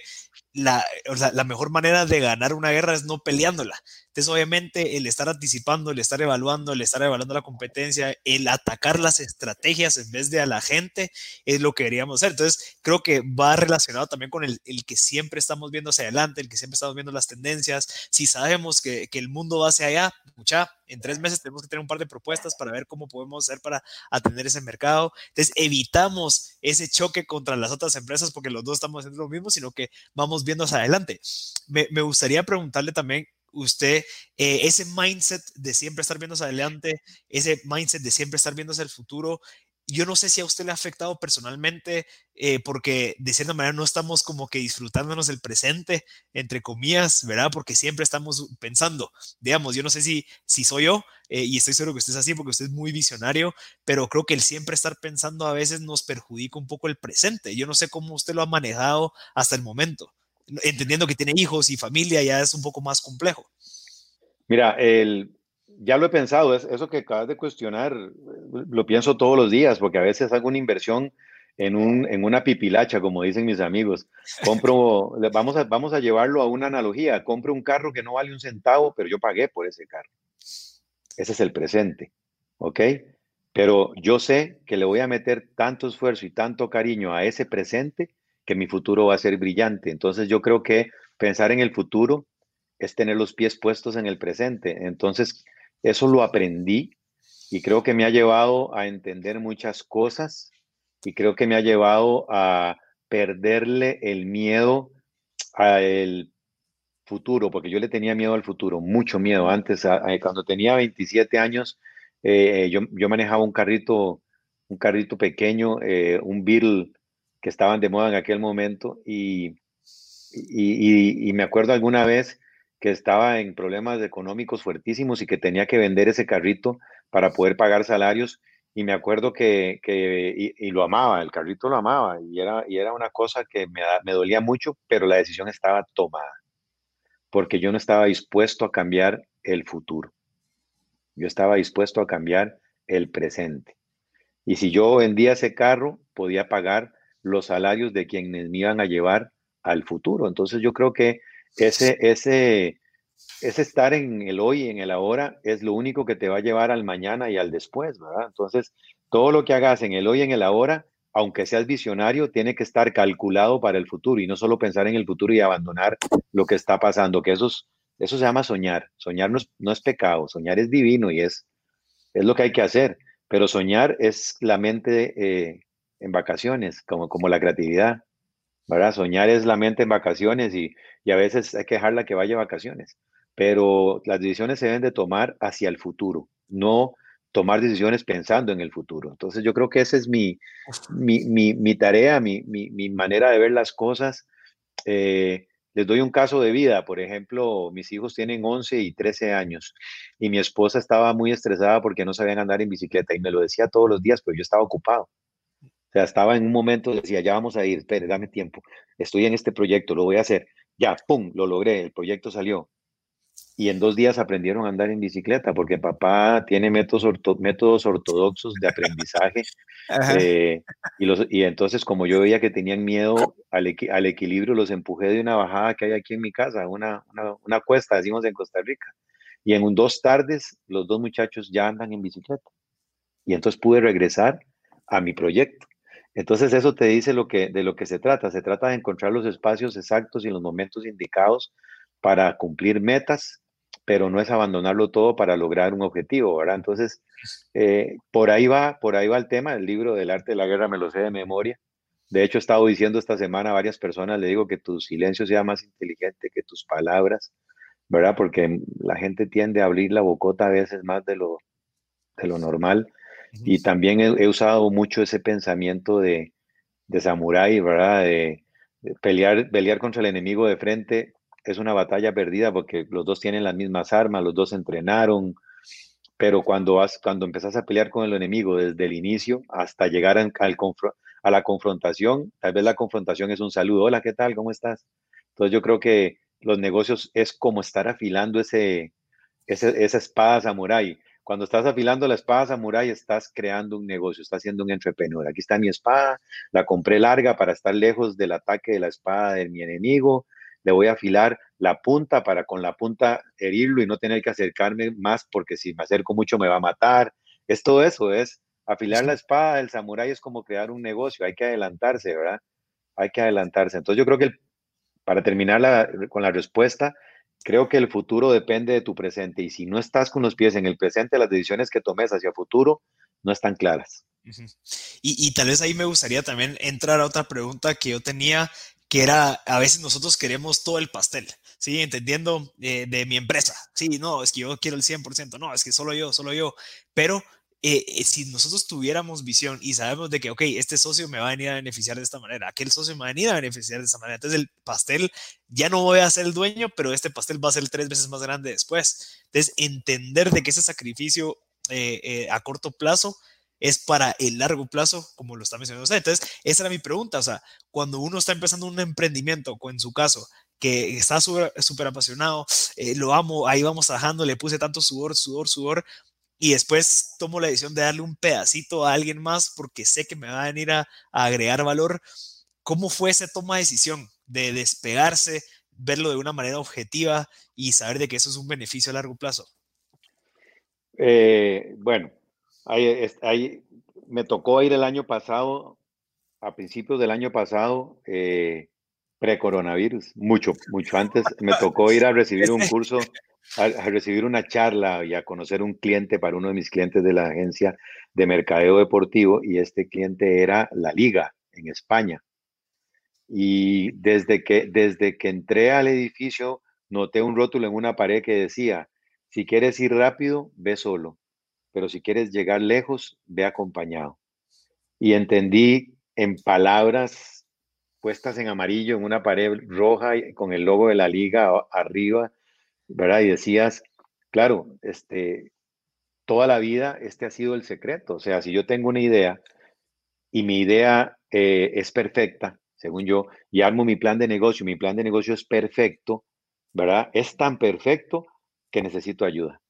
la, la mejor manera de ganar una guerra es no peleándola. Entonces, obviamente, el estar anticipando, el estar evaluando, el estar evaluando la competencia, el atacar las estrategias en vez de a la gente, es lo que deberíamos hacer. Entonces, creo que va relacionado también con el, el que siempre estamos viendo hacia adelante, el que siempre estamos viendo las tendencias. Si sabemos que, que el mundo va hacia allá, mucha, en tres meses tenemos que tener un par de propuestas para ver cómo podemos hacer para atender ese mercado. Entonces, evitamos ese choque contra las otras empresas porque los dos estamos haciendo lo mismo, sino que vamos viendo hacia adelante. Me, gustaría preguntarle también usted eh, ese mindset de siempre estar viendo hacia adelante, ese mindset de siempre estar viendo hacia el futuro, yo no sé si a usted le ha afectado personalmente, eh, porque de cierta manera no estamos como que disfrutándonos el presente, entre comillas, ¿verdad? Porque siempre estamos pensando, digamos, yo no sé si, si soy yo, eh, y estoy seguro que usted es así, porque usted es muy visionario, pero creo que el siempre estar pensando a veces nos perjudica un poco el presente. Yo no sé cómo usted lo ha manejado hasta el momento entendiendo que tiene hijos y familia, ya es un poco más complejo. Mira, el, ya lo he pensado, eso que acabas de cuestionar, lo pienso todos los días, porque a veces hago una inversión en, un, en una pipilacha, como dicen mis amigos. Compro, vamos a, vamos a llevarlo a una analogía, compro un carro que no vale un centavo, pero yo pagué por ese carro. Ese es el presente, ¿ok? Pero yo sé que le voy a meter tanto esfuerzo y tanto cariño a ese presente que mi futuro va a ser brillante. Entonces yo creo que pensar en el futuro es tener los pies puestos en el presente. Entonces eso lo aprendí y creo que me ha llevado a entender muchas cosas y creo que me ha llevado a perderle el miedo al futuro, porque yo le tenía miedo al futuro, mucho miedo. Antes, cuando tenía 27 años, eh, yo, yo, manejaba un carrito, un carrito pequeño, eh, un Beetle que estaban de moda en aquel momento y y, me acuerdo alguna vez que estaba en problemas económicos fuertísimos y que tenía que vender ese carrito para poder pagar salarios. Y me acuerdo que, y, lo amaba, el carrito lo amaba, y era, y era una cosa que me, me dolía mucho, pero la decisión estaba tomada, porque yo no estaba dispuesto a cambiar el futuro. Yo estaba dispuesto a cambiar el presente. Y si yo vendía ese carro, podía pagar los salarios de quienes me iban a llevar al futuro. Entonces yo creo que ese, ese, ese estar en el hoy, en el ahora, es lo único que te va a llevar al mañana y al después, ¿verdad? Entonces, todo lo que hagas en el hoy en el ahora, aunque seas visionario, tiene que estar calculado para el futuro y no solo pensar en el futuro y abandonar lo que está pasando, que eso, eso se llama soñar. Soñar no es, no es pecado, soñar es divino y es, es lo que hay que hacer, pero soñar es la mente eh, en vacaciones, como, como la creatividad. ¿verdad? Soñar es la mente en vacaciones y, a veces hay que dejarla que vaya a vacaciones, pero las decisiones se deben de tomar hacia el futuro, no tomar decisiones pensando en el futuro. Entonces yo creo que esa es mi, mi, tarea, mi, manera de ver las cosas. Eh, les doy un caso de vida, por ejemplo, mis hijos tienen 11 y 13 años y mi esposa estaba muy estresada porque no sabían andar en bicicleta y me lo decía todos los días, pero yo estaba ocupado sea, estaba en un momento, decía, ya vamos a ir, espere, dame tiempo, estoy en este proyecto, lo voy a hacer. Ya, ¡pum!, lo logré, el proyecto salió. Y en dos días aprendieron a andar en bicicleta, porque papá tiene métodos, métodos ortodoxos de aprendizaje. Eh, y, los, y entonces, como yo veía que tenían miedo al, al, equilibrio, los empujé de una bajada que hay aquí en mi casa, una, una, una cuesta, decimos en Costa Rica. Y en un, dos tardes, los dos muchachos ya andan en bicicleta. Y entonces pude regresar a mi proyecto. Entonces eso te dice lo que, de lo que se trata. Se trata de encontrar los espacios exactos y los momentos indicados para cumplir metas, pero no es abandonarlo todo para lograr un objetivo, ¿verdad? Entonces, eh, por ahí va, por ahí va el tema. El libro del arte de la guerra me lo sé de memoria. De hecho, he estado diciendo esta semana a varias personas, le digo que tu silencio sea más inteligente que tus palabras, ¿verdad? Porque la gente tiende a abrir la bocota a veces más de lo, de lo normal. Y también he, usado mucho ese pensamiento de, de samurái, ¿verdad? De, pelear, pelear contra el enemigo de frente es una batalla perdida porque los dos tienen las mismas armas, los dos entrenaron, pero cuando, vas, cuando empezás a pelear con el enemigo desde el inicio hasta llegar al a la confrontación, tal vez la confrontación es un saludo, hola, ¿qué tal? ¿Cómo estás? Entonces yo creo que los negocios es como estar afilando ese, esa espada samurái. Cuando estás afilando la espada samurai, estás creando un negocio, estás haciendo un entrepreneur. Aquí está mi espada, la compré larga para estar lejos del ataque de la espada de mi enemigo. Le voy a afilar la punta para con la punta herirlo y no tener que acercarme más porque si me acerco mucho me va a matar. Es todo eso, es afilar la espada del samurái es como crear un negocio, hay que adelantarse, ¿verdad? Hay que adelantarse. Entonces yo creo que para terminar con la respuesta, Creo que el futuro depende de tu presente y si no estás con los pies en el presente, las decisiones que tomes hacia futuro no están claras. y, tal vez ahí me gustaría también entrar a otra pregunta que yo tenía, que era, a veces nosotros queremos todo el pastel, ¿sí? Entendiendo eh, de mi empresa, sí, no, es que yo quiero el 100%, no, es que solo yo, solo yo, pero eh, eh, si nosotros tuviéramos visión y sabemos de que, ok, este socio me va a venir a beneficiar de esta manera, aquel socio me va a venir a beneficiar de esta manera, entonces el pastel ya no voy a ser el dueño, pero este pastel va a ser tres veces más grande después. Entonces, entender de que ese sacrificio eh, a corto plazo es para el largo plazo, como lo está mencionando usted. Entonces, esa era mi pregunta, o sea, cuando uno está empezando un emprendimiento, o en su caso, que está súper apasionado, lo amo, ahí vamos trabajando, le puse tanto sudor, sudor, sudor, y después tomo la decisión de darle un pedacito a alguien más porque sé que me va a venir a, agregar valor. ¿Cómo fue esa toma de decisión de despegarse, verlo de una manera objetiva y saber de que eso es un beneficio a largo plazo? Eh, bueno, ahí, me tocó ir el año pasado, a principios del año pasado, eh, pre-coronavirus, mucho, mucho antes, me tocó ir a recibir un curso a, recibir una charla y a conocer un cliente para uno de mis clientes de la agencia de mercadeo deportivo y este cliente era la liga en España. Y desde que, desde que entré al edificio noté un rótulo en una pared que decía, si quieres ir rápido, ve solo, pero si quieres llegar lejos, ve acompañado. Y entendí en palabras puestas en amarillo en una pared roja con el logo de la liga arriba, ¿verdad? Y decías, claro, este, toda la vida este ha sido el secreto. O sea, si yo tengo una idea y mi idea eh, es perfecta, según yo, y armo mi plan de negocio, mi plan de negocio es perfecto, ¿verdad? Es tan perfecto que necesito ayuda.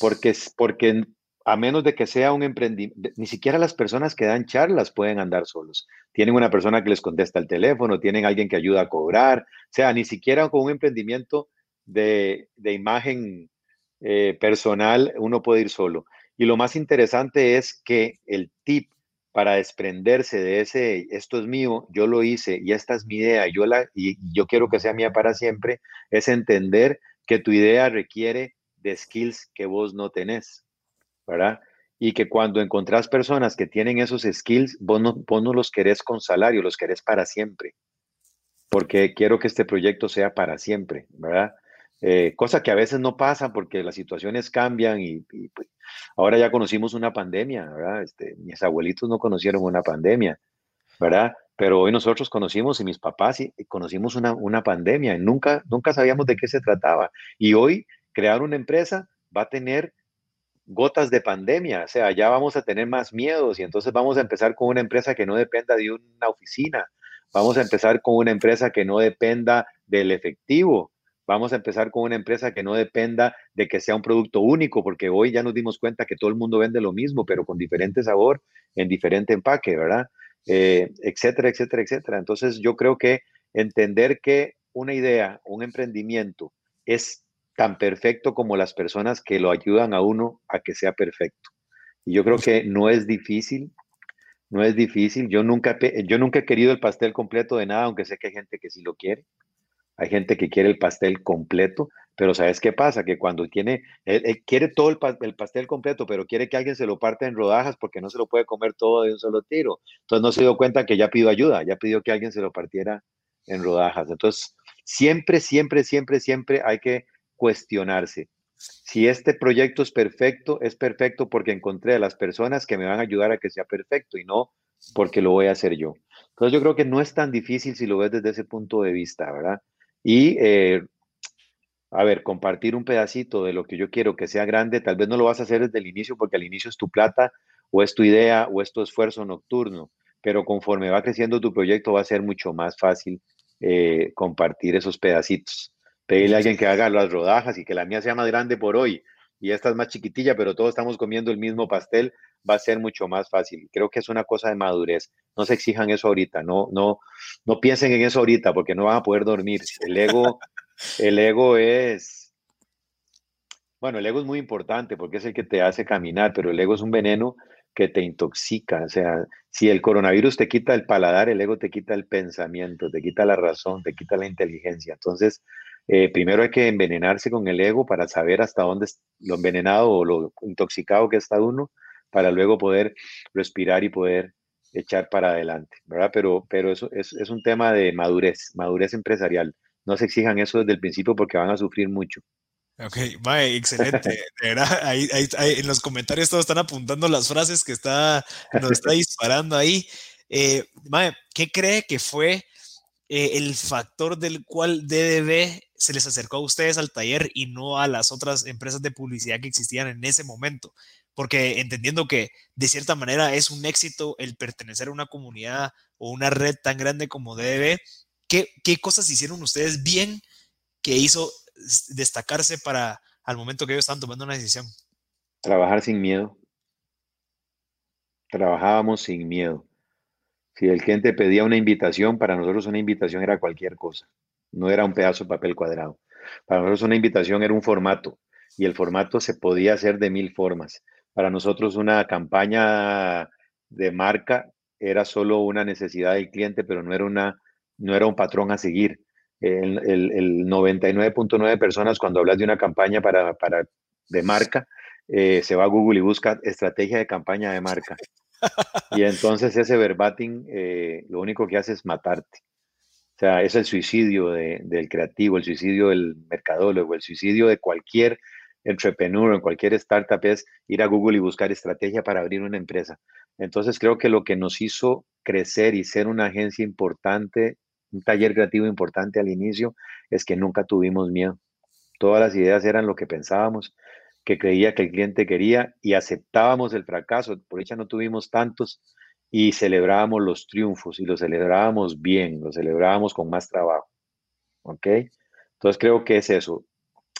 Porque, porque a menos de que sea un emprendimiento, ni siquiera las personas que dan charlas pueden andar solos. Tienen una persona que les contesta el teléfono, tienen alguien que ayuda a cobrar, o sea, ni siquiera con un emprendimiento de, imagen eh, personal uno puede ir solo. Y lo más interesante es que el tip para desprenderse de ese, esto es mío, yo lo hice y esta es mi idea, yo la, y yo quiero que sea mía para siempre, es entender que tu idea requiere de skills que vos no tenés, ¿verdad? Y que cuando encontrás personas que tienen esos skills, vos no, vos no los querés con salario, los querés para siempre, porque quiero que este proyecto sea para siempre, ¿verdad? Eh, cosa que a veces no pasa porque las situaciones cambian y, pues, ahora ya conocimos una pandemia, ¿verdad? Este, mis abuelitos no conocieron una pandemia, ¿verdad? Pero hoy nosotros conocimos y mis papás y, conocimos una, una pandemia y nunca, nunca sabíamos de qué se trataba. Y hoy crear una empresa va a tener gotas de pandemia, o sea, ya vamos a tener más miedos y entonces vamos a empezar con una empresa que no dependa de una oficina, vamos a empezar con una empresa que no dependa del efectivo, Vamos a empezar con una empresa que no dependa de que sea un producto único, porque hoy ya nos dimos cuenta que todo el mundo vende lo mismo, pero con diferente sabor, en diferente empaque, ¿verdad? Eh, etcétera, etcétera, etcétera. Entonces yo creo que entender que una idea, un emprendimiento es tan perfecto como las personas que lo ayudan a uno a que sea perfecto. Y yo creo que no es difícil, no es difícil. Yo nunca, yo nunca he querido el pastel completo de nada, aunque sé que hay gente que sí lo quiere. Hay gente que quiere el pastel completo, pero ¿sabes qué pasa? Que cuando tiene, él, quiere todo el, pastel completo, pero quiere que alguien se lo parte en rodajas porque no se lo puede comer todo de un solo tiro. Entonces no se dio cuenta que ya pidió ayuda, ya pidió que alguien se lo partiera en rodajas. Entonces, siempre, siempre, siempre, siempre hay que cuestionarse. Si este proyecto es perfecto, es perfecto porque encontré a las personas que me van a ayudar a que sea perfecto y no porque lo voy a hacer yo. Entonces yo creo que no es tan difícil si lo ves desde ese punto de vista, ¿verdad? Y, eh, a ver, compartir un pedacito de lo que yo quiero que sea grande, tal vez no lo vas a hacer desde el inicio porque al inicio es tu plata o es tu idea o es tu esfuerzo nocturno, pero conforme va creciendo tu proyecto va a ser mucho más fácil eh, compartir esos pedacitos. Pedirle a alguien que haga las rodajas y que la mía sea más grande por hoy y esta es más chiquitilla, pero todos estamos comiendo el mismo pastel, va a ser mucho más fácil. Creo que es una cosa de madurez. No se exijan eso ahorita, no, no, no piensen en eso ahorita porque no van a poder dormir. El ego, el ego es, bueno, el ego es muy importante porque es el que te hace caminar, pero el ego es un veneno que te intoxica. O sea, si el coronavirus te quita el paladar, el ego te quita el pensamiento, te quita la razón, te quita la inteligencia. Entonces, eh, primero hay que envenenarse con el ego para saber hasta dónde es lo envenenado o lo intoxicado que está uno, para luego poder respirar y poder echar para adelante, ¿verdad? Pero, pero eso es, es un tema de madurez, madurez empresarial. No se exijan eso desde el principio porque van a sufrir mucho. Ok, Mae, excelente. De verdad, ahí, en los comentarios todos están apuntando las frases que está, nos está disparando ahí. Eh, Mae, ¿qué cree que fue eh, el factor del cual DDB se les acercó a ustedes al taller y no a las otras empresas de publicidad que existían en ese momento. Porque entendiendo que de cierta manera es un éxito el pertenecer a una comunidad o una red tan grande como DDB, ¿qué, qué cosas hicieron ustedes bien que hizo destacarse para al momento que ellos estaban tomando una decisión? Trabajar sin miedo. Trabajábamos sin miedo. Si el cliente pedía una invitación, para nosotros una invitación era cualquier cosa no era un pedazo de papel cuadrado. Para nosotros una invitación era un formato y el formato se podía hacer de mil formas. Para nosotros una campaña de marca era solo una necesidad del cliente, pero no era, una, no era un patrón a seguir. El, el, 99.9 de personas cuando hablas de una campaña para, para de marca, eh, se va a Google y busca estrategia de campaña de marca. Y entonces ese verbatim eh, lo único que hace es matarte. O sea, es el suicidio del creativo, el suicidio del mercadólogo, el suicidio de cualquier entrepreneur, en cualquier startup, es ir a Google y buscar estrategia para abrir una empresa. Entonces creo que lo que nos hizo crecer y ser una agencia importante, un taller creativo importante al inicio, es que nunca tuvimos miedo. Todas las ideas eran lo que pensábamos, que creía que el cliente quería y aceptábamos el fracaso. Por hecho no tuvimos tantos y celebrábamos los triunfos y los celebrábamos bien, los celebrábamos con más trabajo. ¿Ok? Entonces creo que es eso,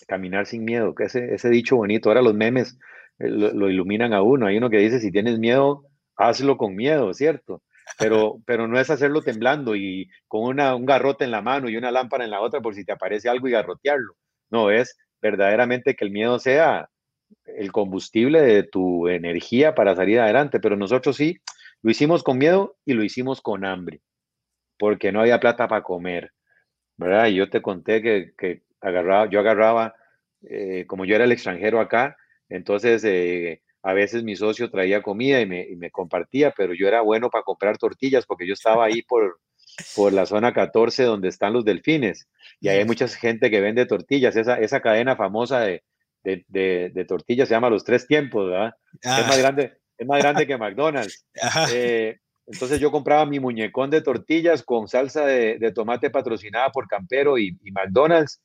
caminar sin miedo, que ese, ese dicho bonito. Ahora los memes eh, lo, iluminan a uno. Hay uno que dice, si tienes miedo, hazlo con miedo, ¿cierto? Pero, pero no es hacerlo temblando y con una, un garrote en la mano y una lámpara en la otra por si te aparece algo y garrotearlo. No, es verdaderamente que el miedo sea el combustible de tu energía para salir adelante. Pero nosotros sí, lo hicimos con miedo y lo hicimos con hambre, porque no había plata para comer, ¿verdad? Y yo te conté que, que agarraba, yo agarraba, eh, como yo era el extranjero acá, entonces eh, a veces mi socio traía comida y me, y me, compartía, pero yo era bueno para comprar tortillas porque yo estaba ahí por, por la zona 14 donde están los delfines y hay mucha gente que vende tortillas, esa, esa cadena famosa de, de, de, tortillas se llama Los Tres Tiempos, ¿verdad? Es, más ah. grande, es más grande que McDonald's. Eh, entonces yo compraba mi muñecón de tortillas con salsa de, tomate patrocinada por Campero y, y McDonald's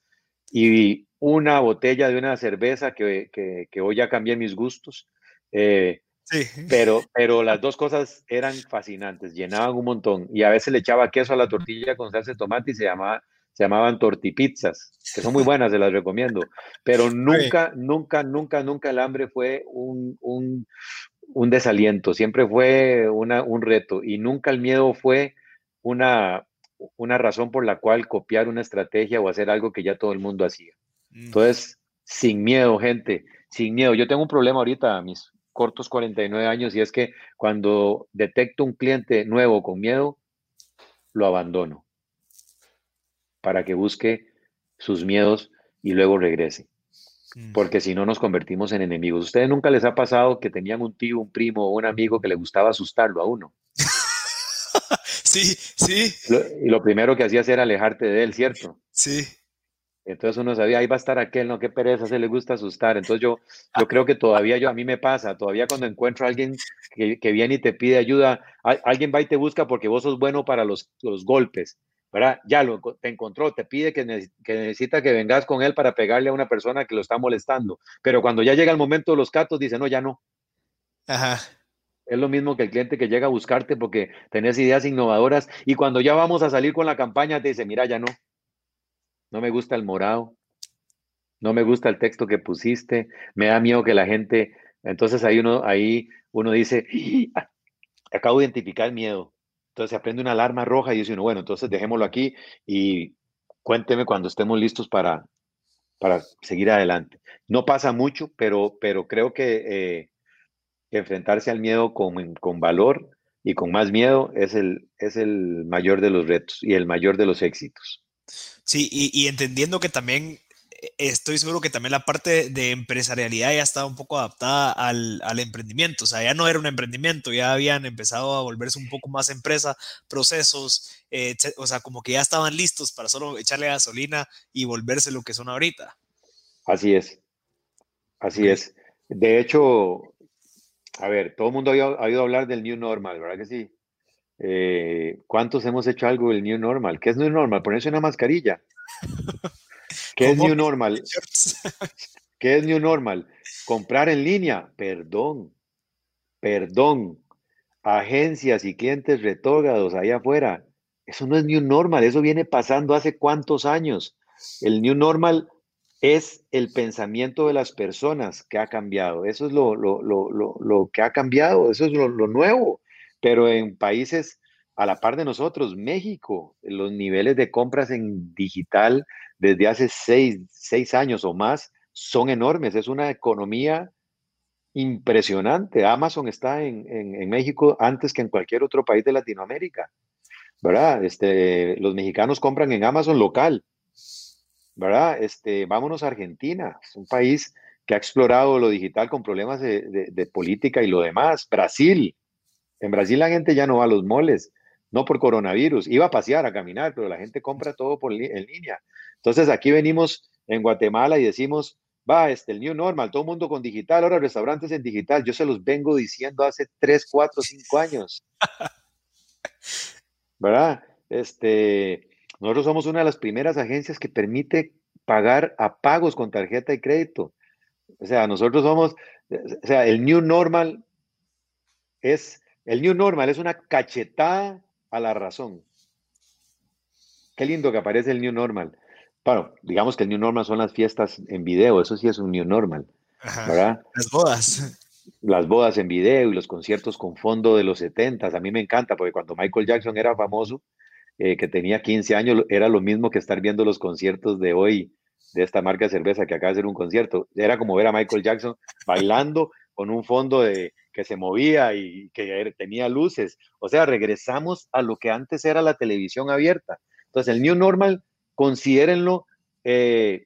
y una botella de una cerveza que, que, hoy ya cambié mis gustos. Eh, sí. pero, pero las dos cosas eran fascinantes, llenaban un montón. Y a veces le echaba queso a la tortilla con salsa de tomate y se, llamaba, se llamaban tortipizzas, que son muy buenas, se las recomiendo. Pero nunca, nunca, nunca, nunca el hambre fue un, un, un desaliento, siempre fue una, un reto y nunca el miedo fue una, una razón por la cual copiar una estrategia o hacer algo que ya todo el mundo hacía. Mm. Entonces, sin miedo, gente, sin miedo. Yo tengo un problema ahorita a mis cortos 49 años y es que cuando detecto un cliente nuevo con miedo, lo abandono para que busque sus miedos y luego regrese. Mm. Porque si no nos convertimos en enemigos. ¿Ustedes nunca les ha pasado que tenían un tío, un primo o un amigo que le gustaba asustarlo a uno? Sí, sí. y lo primero que hacías era alejarte de él, ¿cierto? Sí. Entonces uno sabía, ahí va a estar aquel, no, qué pereza, se le gusta asustar. Entonces yo, yo creo que todavía yo, a mí me pasa, todavía cuando encuentro a alguien que, que viene y te pide ayuda, alguien va y te busca porque vos sos bueno para los, los golpes, ¿verdad? Ya lo te encontró, te pide que, que, necesita que vengas con él para pegarle a una persona que lo está molestando. Pero cuando ya llega el momento de los catos, dice, no, ya no. Ajá. Es lo mismo que el cliente que llega a buscarte porque tenés ideas innovadoras y cuando ya vamos a salir con la campaña te dice, mira, ya no, no me gusta el morado, no me gusta el texto que pusiste, me da miedo que la gente, entonces ahí uno, ahí uno dice, ¡Ah! acabo de identificar el miedo. Entonces se aprende una alarma roja y dice uno, bueno, entonces dejémoslo aquí y cuénteme cuando estemos listos para, para seguir adelante. No pasa mucho, pero, pero creo que eh, enfrentarse al miedo con, con valor y con más miedo es el, es el mayor de los retos y el mayor de los éxitos. Sí, y, entendiendo que también estoy seguro que también la parte de empresarialidad ya estaba un poco adaptada al, al, emprendimiento, o sea, ya no era un emprendimiento, ya habían empezado a volverse un poco más empresa, procesos, eh, o sea, como que ya estaban listos para solo echarle gasolina y volverse lo que son ahorita. Así es, así es. De hecho, a ver, todo el mundo ha oído hablar del New Normal, ¿verdad que sí? Eh, ¿Cuántos hemos hecho algo del New Normal? ¿Qué es New Normal? Ponerse una mascarilla. ¿Qué es New Normal? ¿Qué es New Normal? Comprar en línea. Perdón, perdón. Agencias y clientes retógrados allá afuera. Eso no es New Normal, eso viene pasando hace cuántos años. El New Normal es el pensamiento de las personas que ha cambiado. Eso es lo, lo, que ha cambiado, eso es lo, nuevo. Pero en países a la par de nosotros, México, los niveles de compras en digital desde hace seis, años o más son enormes. Es una economía impresionante. Amazon está en, en, México antes que en cualquier otro país de Latinoamérica. ¿Verdad? Este, los mexicanos compran en Amazon local ¿verdad? Este, vámonos a Argentina, es un país que ha explorado lo digital con problemas de, política y lo demás. Brasil, en Brasil la gente ya no va a los moles, no por coronavirus, iba a pasear, a caminar, pero la gente compra todo por en línea. Entonces aquí venimos en Guatemala y decimos, va, este, el New Normal, todo el mundo con digital, ahora restaurantes en digital, yo se los vengo diciendo hace 3, 4, 5 años. ¿Verdad? Este, nosotros somos una de las primeras agencias que permite pagar a pagos con tarjeta de crédito. O sea, nosotros somos, o sea, el New Normal es, el New Normal es una cachetada a la razón. Qué lindo que aparece el New Normal. Bueno, digamos que el New Normal son las fiestas en video, eso sí es un New Normal, ¿verdad? Las bodas. Las bodas en video y los conciertos con fondo de los 70 a mí me encanta porque cuando Michael Jackson era famoso, eh, que tenía 15 años, era lo mismo que estar viendo los conciertos de hoy de esta marca de cerveza que acaba de hacer un concierto. Era como ver a Michael Jackson bailando con un fondo de, que se movía y que tenía luces. O sea, regresamos a lo que antes era la televisión abierta. Entonces, el New Normal, considérenlo eh,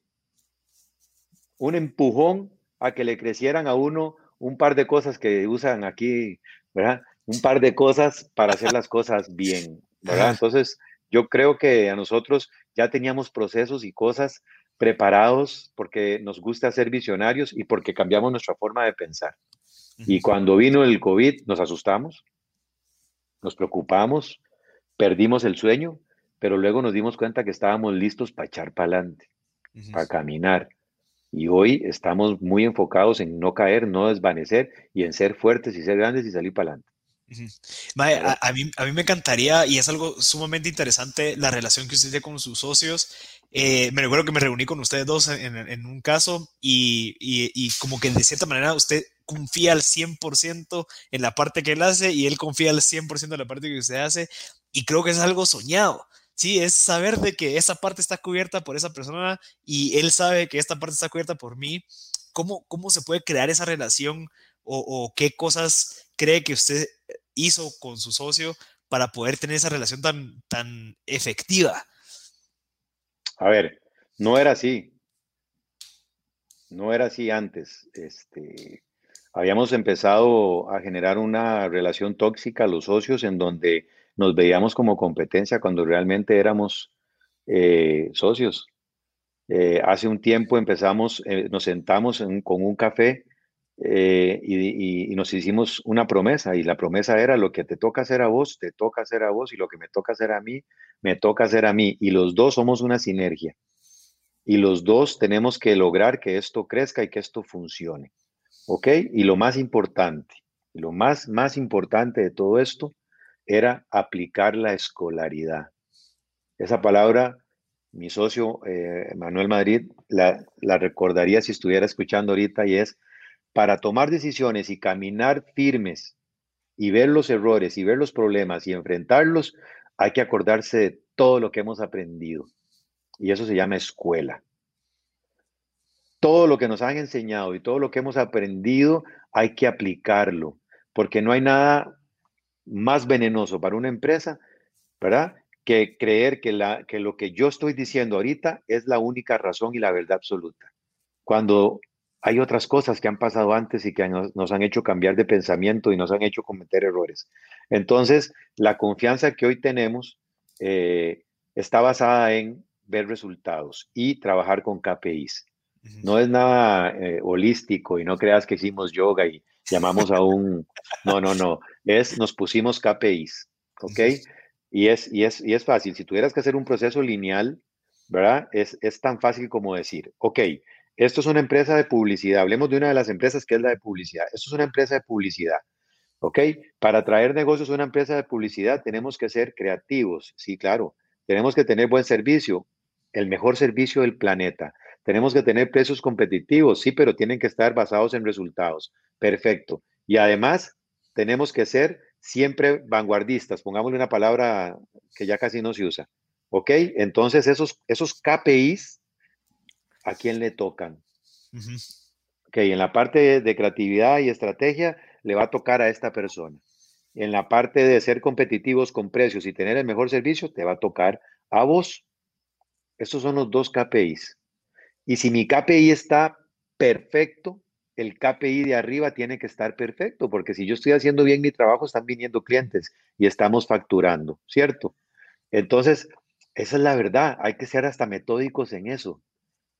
un empujón a que le crecieran a uno un par de cosas que usan aquí, ¿verdad? Un par de cosas para hacer las cosas bien, ¿verdad? Entonces, yo creo que a nosotros ya teníamos procesos y cosas preparados porque nos gusta ser visionarios y porque cambiamos nuestra forma de pensar. Y cuando vino el COVID, nos asustamos, nos preocupamos, perdimos el sueño, pero luego nos dimos cuenta que estábamos listos para echar para adelante, para caminar. Y hoy estamos muy enfocados en no caer, no desvanecer y en ser fuertes y ser grandes y salir para adelante. A, mí, a mí me encantaría, y es algo sumamente interesante, la relación que usted tiene con sus socios. Eh, me recuerdo que me reuní con ustedes dos en, un caso y, y, y, como que de cierta manera usted confía al 100% en la parte que él hace y él confía al 100% en la parte que usted hace. Y creo que es algo soñado. Sí, es saber de que esa parte está cubierta por esa persona y él sabe que esta parte está cubierta por mí. ¿Cómo, cómo se puede crear esa relación o, qué cosas cree que usted hizo con su socio para poder tener esa relación tan, tan efectiva? A ver, no era así. No era así antes. Este, habíamos empezado a generar una relación tóxica, los socios, en donde nos veíamos como competencia cuando realmente éramos eh, socios. Eh, hace un tiempo empezamos, eh, nos sentamos con un café y, nos hicimos una promesa y la promesa era lo que te toca hacer a vos, te toca hacer a vos y lo que me toca hacer a mí, me toca hacer a mí y los dos somos una sinergia y los dos tenemos que lograr que esto crezca y que esto funcione. ¿Ok? Y lo más importante, lo más, más importante de todo esto era aplicar la escolaridad. Esa palabra, mi socio eh, Manuel Madrid la, la recordaría si estuviera escuchando ahorita y es, para tomar decisiones y caminar firmes y ver los errores y ver los problemas y enfrentarlos, hay que acordarse de todo lo que hemos aprendido. Y eso se llama escuela. Todo lo que nos han enseñado y todo lo que hemos aprendido hay que aplicarlo, porque no hay nada más venenoso para una empresa, ¿verdad? Que creer que, la, que lo que yo estoy diciendo ahorita es la única razón y la verdad absoluta. Cuando hay otras cosas que han pasado antes y que nos, han hecho cambiar de pensamiento y nos han hecho cometer errores. Entonces, la confianza que hoy tenemos eh, está basada en ver resultados y trabajar con KPIs. No es nada eh, holístico y no creas que hicimos yoga y llamamos a un... No, no, no es nos pusimos KPIs, ¿ok? Y es, y es, y es fácil. Si tuvieras que hacer un proceso lineal, ¿verdad? Es, es tan fácil como decir, ok, esto es una empresa de publicidad. Hablemos de una de las empresas que es la de publicidad. Esto es una empresa de publicidad. ¿Ok? Para traer negocios a una empresa de publicidad tenemos que ser creativos. Sí, claro. Tenemos que tener buen servicio, el mejor servicio del planeta. Tenemos que tener precios competitivos, sí, pero tienen que estar basados en resultados. Perfecto. Y además, tenemos que ser siempre vanguardistas, pongámosle una palabra que ya casi no se usa. ¿Ok? Entonces, esos, esos KPIs, ¿a quién le tocan? Ok, en la parte de, creatividad y estrategia, le va a tocar a esta persona. En la parte de ser competitivos con precios y tener el mejor servicio, te va a tocar a vos. Estos son los dos KPIs. Y si mi KPI está perfecto, el KPI de arriba tiene que estar perfecto, porque si yo estoy haciendo bien mi trabajo, están viniendo clientes y estamos facturando, ¿cierto? Entonces, esa es la verdad, hay que ser hasta metódicos en eso.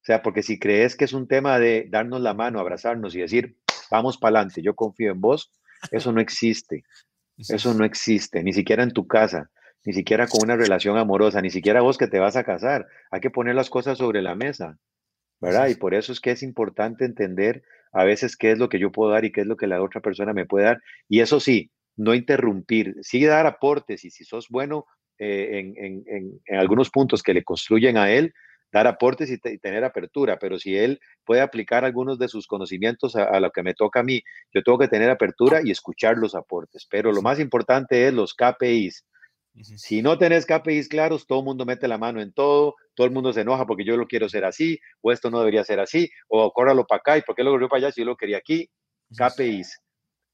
O sea, porque si crees que es un tema de darnos la mano, abrazarnos y decir, vamos para adelante, yo confío en vos, eso no existe. Eso no existe, ni siquiera en tu casa, ni siquiera con una relación amorosa, ni siquiera vos que te vas a casar. Hay que poner las cosas sobre la mesa, ¿verdad? Y por eso es que es importante entender a veces qué es lo que yo puedo dar y qué es lo que la otra persona me puede dar. Y eso sí, no interrumpir, sí dar aportes y si sos bueno eh, en, algunos puntos que le construyen a él, dar aportes y, tener apertura, pero si él puede aplicar algunos de sus conocimientos a, lo que me toca a mí, yo tengo que tener apertura y escuchar los aportes. Pero lo más importante es los KPIs. Si no tenés KPIs claros, todo el mundo mete la mano en todo, todo el mundo se enoja porque yo lo quiero hacer así, o esto no debería ser así, o córralo para acá, y por qué lo corrió para allá si yo lo quería aquí. KPIs,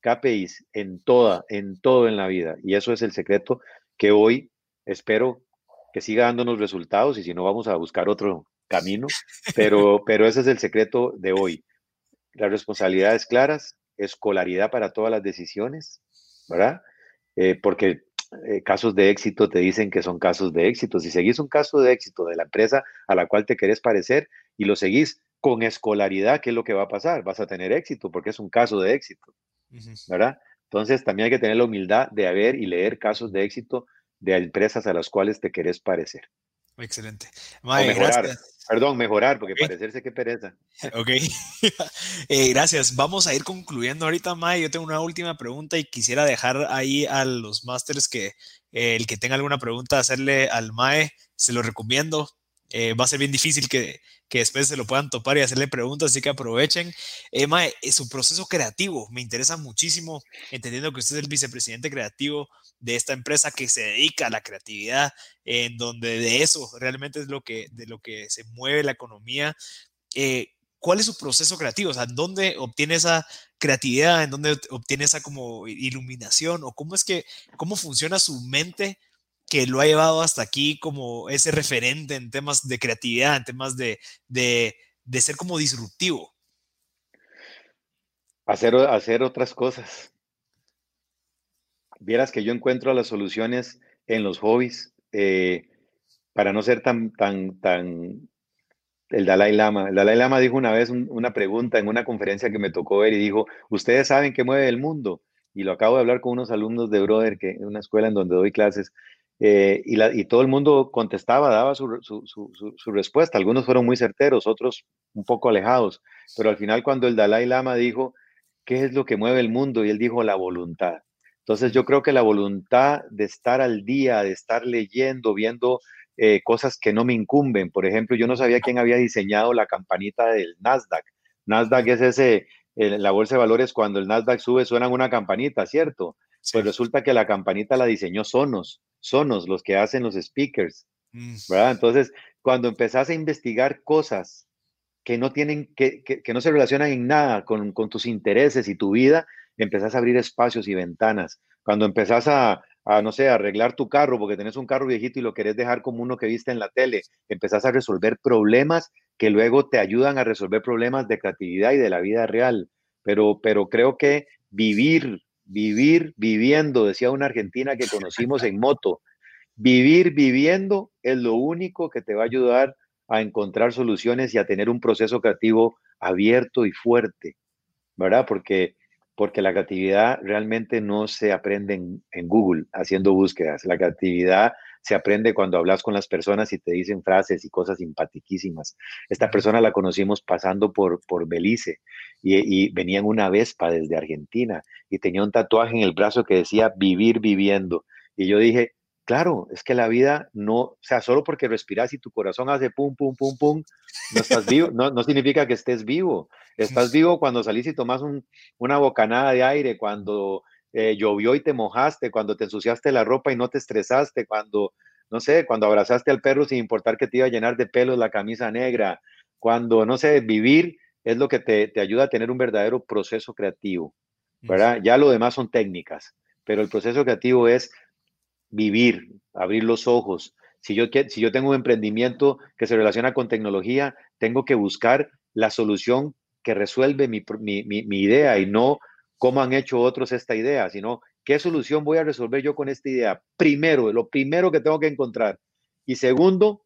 KPIs en toda, en todo en la vida. Y eso es el secreto que hoy espero que siga dándonos resultados y si no vamos a buscar otro camino, pero, pero ese es el secreto de hoy. Las responsabilidades claras, escolaridad para todas las decisiones, ¿verdad? Eh, porque eh, casos de éxito te dicen que son casos de éxito. Si seguís un caso de éxito de la empresa a la cual te querés parecer y lo seguís con escolaridad, ¿qué es lo que va a pasar? Vas a tener éxito porque es un caso de éxito, ¿verdad? Entonces también hay que tener la humildad de haber y leer casos de éxito de empresas a las cuales te querés parecer. Excelente. mejorar, perdón, mejorar, porque parecerse que pereza. Ok, eh, gracias. Vamos a ir concluyendo ahorita, Mae. Yo tengo una última pregunta y quisiera dejar ahí a los masters que eh, el que tenga alguna pregunta, hacerle al Mae, se lo recomiendo. Eh, va a ser bien difícil que, que, después se lo puedan topar y hacerle preguntas, así que aprovechen. Eh, mae, su proceso creativo me interesa muchísimo, entendiendo que usted es el vicepresidente creativo de esta empresa que se dedica a la creatividad, en donde de eso realmente es lo que, de lo que se mueve la economía. Eh, ¿Cuál es su proceso creativo? O sea, ¿dónde obtiene esa creatividad? ¿En dónde obtiene esa como iluminación? ¿O cómo es que, cómo funciona su mente? Que lo ha llevado hasta aquí como ese referente en temas de creatividad, en temas de, de, de ser como disruptivo? Hacer, hacer otras cosas. Vieras que yo encuentro las soluciones en los hobbies eh, para no ser tan, tan, tan... El Dalai Lama. El Dalai Lama dijo una vez una pregunta en una conferencia que me tocó ver y dijo, ¿ustedes saben qué mueve el mundo? Y lo acabo de hablar con unos alumnos de Brother, que en una escuela en donde doy clases, eh, y, todo el mundo contestaba, daba su, respuesta. Algunos fueron muy certeros, otros un poco alejados. Pero al final cuando el Dalai Lama dijo, ¿qué es lo que mueve el mundo? Y él dijo, la voluntad. Entonces yo creo que la voluntad de estar al día, de estar leyendo, viendo eh, cosas que no me incumben. Por ejemplo, yo no sabía quién había diseñado la campanita del Nasdaq. Nasdaq es ese, la bolsa de valores, cuando el Nasdaq sube suenan una campanita, ¿cierto? Pues resulta que la campanita la diseñó Sonos sonos los que hacen los speakers, mm. ¿verdad? Entonces, cuando empezás a investigar cosas que no tienen, que, que, no se relacionan en nada con, con, tus intereses y tu vida, empezás a abrir espacios y ventanas. Cuando empezás a, a, no sé, arreglar tu carro porque tenés un carro viejito y lo querés dejar como uno que viste en la tele, empezás a resolver problemas que luego te ayudan a resolver problemas de creatividad y de la vida real. Pero, pero creo que vivir vivir viviendo, decía una argentina que conocimos en moto. Vivir viviendo es lo único que te va a ayudar a encontrar soluciones y a tener un proceso creativo abierto y fuerte, ¿verdad? Porque, porque la creatividad realmente no se aprende en, en Google haciendo búsquedas. La creatividad se aprende cuando hablas con las personas y te dicen frases y cosas simpatiquísimas. Esta persona la conocimos pasando por, por Belice y, y venía en una Vespa desde Argentina y tenía un tatuaje en el brazo que decía vivir viviendo. Y yo dije, claro, es que la vida no, o sea, solo porque respiras y tu corazón hace pum, pum, pum, pum, no estás vivo, no, no significa que estés vivo. Estás vivo cuando salís y tomas una bocanada de aire, cuando eh, llovió y te mojaste, cuando te ensuciaste la ropa y no te estresaste, cuando, no sé, cuando abrazaste al perro sin importar que te iba a llenar de pelos la camisa negra, cuando, no sé, vivir es lo que te, te ayuda a tener un verdadero proceso creativo, ¿verdad? Ya lo demás son técnicas, pero el proceso creativo es vivir, abrir los ojos. Si yo, si yo tengo un emprendimiento que se relaciona con tecnología, tengo que buscar la solución que resuelve mi, mi, mi idea y no cómo han hecho otros esta idea, sino qué solución voy a resolver yo con esta idea. Primero, lo primero que tengo que encontrar. Y segundo,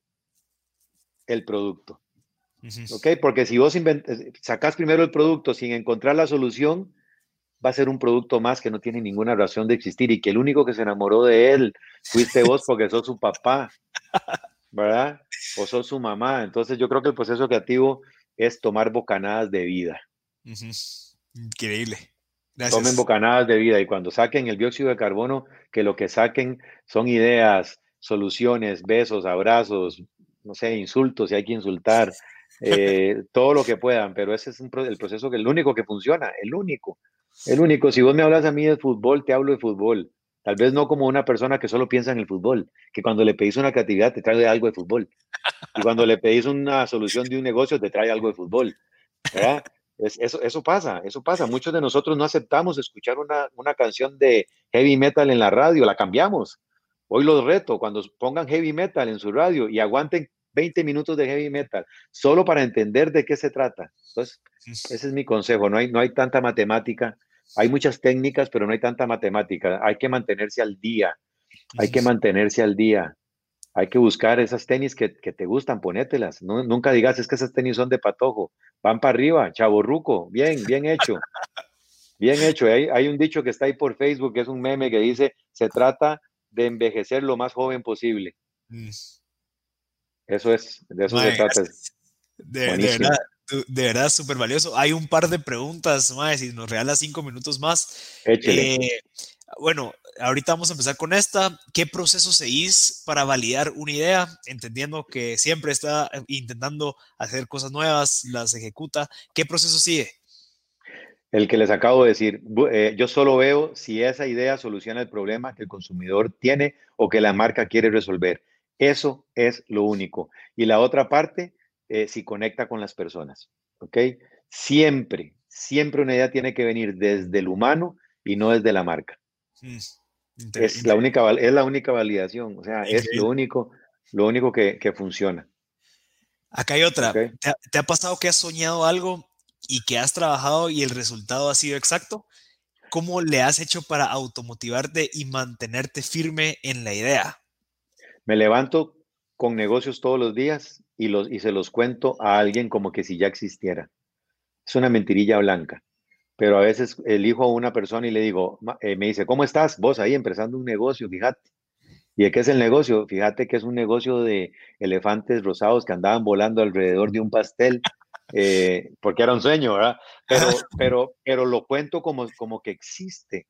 el producto. ¿Ok? Porque si vos sacás primero el producto sin encontrar la solución, va a ser un producto más que no tiene ninguna razón de existir y que el único que se enamoró de él fuiste vos porque sos su papá, ¿verdad? O sos su mamá. Entonces yo creo que el proceso creativo es tomar bocanadas de vida. Increíble. Tomen bocanadas de vida y cuando saquen el dióxido de carbono, que lo que saquen son ideas, soluciones, besos, abrazos, no sé, insultos, si hay que insultar, eh, todo lo que puedan, pero ese es el proceso que el único que funciona, el único, el único. Si vos me hablas a mí de fútbol, te hablo de fútbol. Tal vez no como una persona que solo piensa en el fútbol, que cuando le pedís una creatividad te trae algo de fútbol. Y cuando le pedís una solución de un negocio te trae algo de fútbol. ¿verdad? Eso, eso pasa, eso pasa. Muchos de nosotros no aceptamos escuchar una, una canción de heavy metal en la radio, la cambiamos. Hoy los reto, cuando pongan heavy metal en su radio y aguanten 20 minutos de heavy metal, solo para entender de qué se trata. Entonces, ese es mi consejo, no hay, no hay tanta matemática, hay muchas técnicas, pero no hay tanta matemática, hay que mantenerse al día, hay que mantenerse al día, hay que buscar esas tenis que, te gustan, ponételas, nunca digas es que esas tenis son de patojo, van para arriba, chaborruco, bien, bien hecho. Bien hecho. Hay, hay un dicho que está ahí por Facebook, que es un meme que dice, se trata de envejecer lo más joven posible. Mm. Eso es, de eso se trata. De, verdad, de verdad, súper valioso. Hay un par de preguntas, más si nos regalas cinco minutos más. Eh, bueno, ahorita vamos a empezar con esta. ¿Qué proceso seguís para validar una idea? Entendiendo que siempre está intentando hacer cosas nuevas, las ejecuta. ¿Qué proceso sigue? El que les acabo de decir, eh, yo solo veo si esa idea soluciona el problema que el consumidor tiene o que la marca quiere resolver. Eso es lo único. Y la otra parte, eh, si conecta con las personas. ¿Ok? Siempre, siempre una idea tiene que venir desde el humano y no desde la marca. Mm, es, la única, es la única validación. O sea, es lo único, lo único que, funciona. Acá hay otra. ¿Te ha pasado que has soñado algo y que has trabajado y el resultado ha sido exacto? ¿Cómo le has hecho para automotivarte y mantenerte firme en la idea? Me levanto con negocios todos los días y, los, y se los cuento a alguien como que si ya existiera. Es una mentirilla blanca. Pero a veces elijo a una persona y le digo, eh, me dice, ¿cómo estás? Vos ahí empezando un negocio, fíjate. ¿Y de qué es el negocio? Fíjate que es un negocio de elefantes rosados que andaban volando alrededor de un pastel, eh, porque era un sueño, ¿verdad? Pero, pero, pero lo cuento como, como que existe.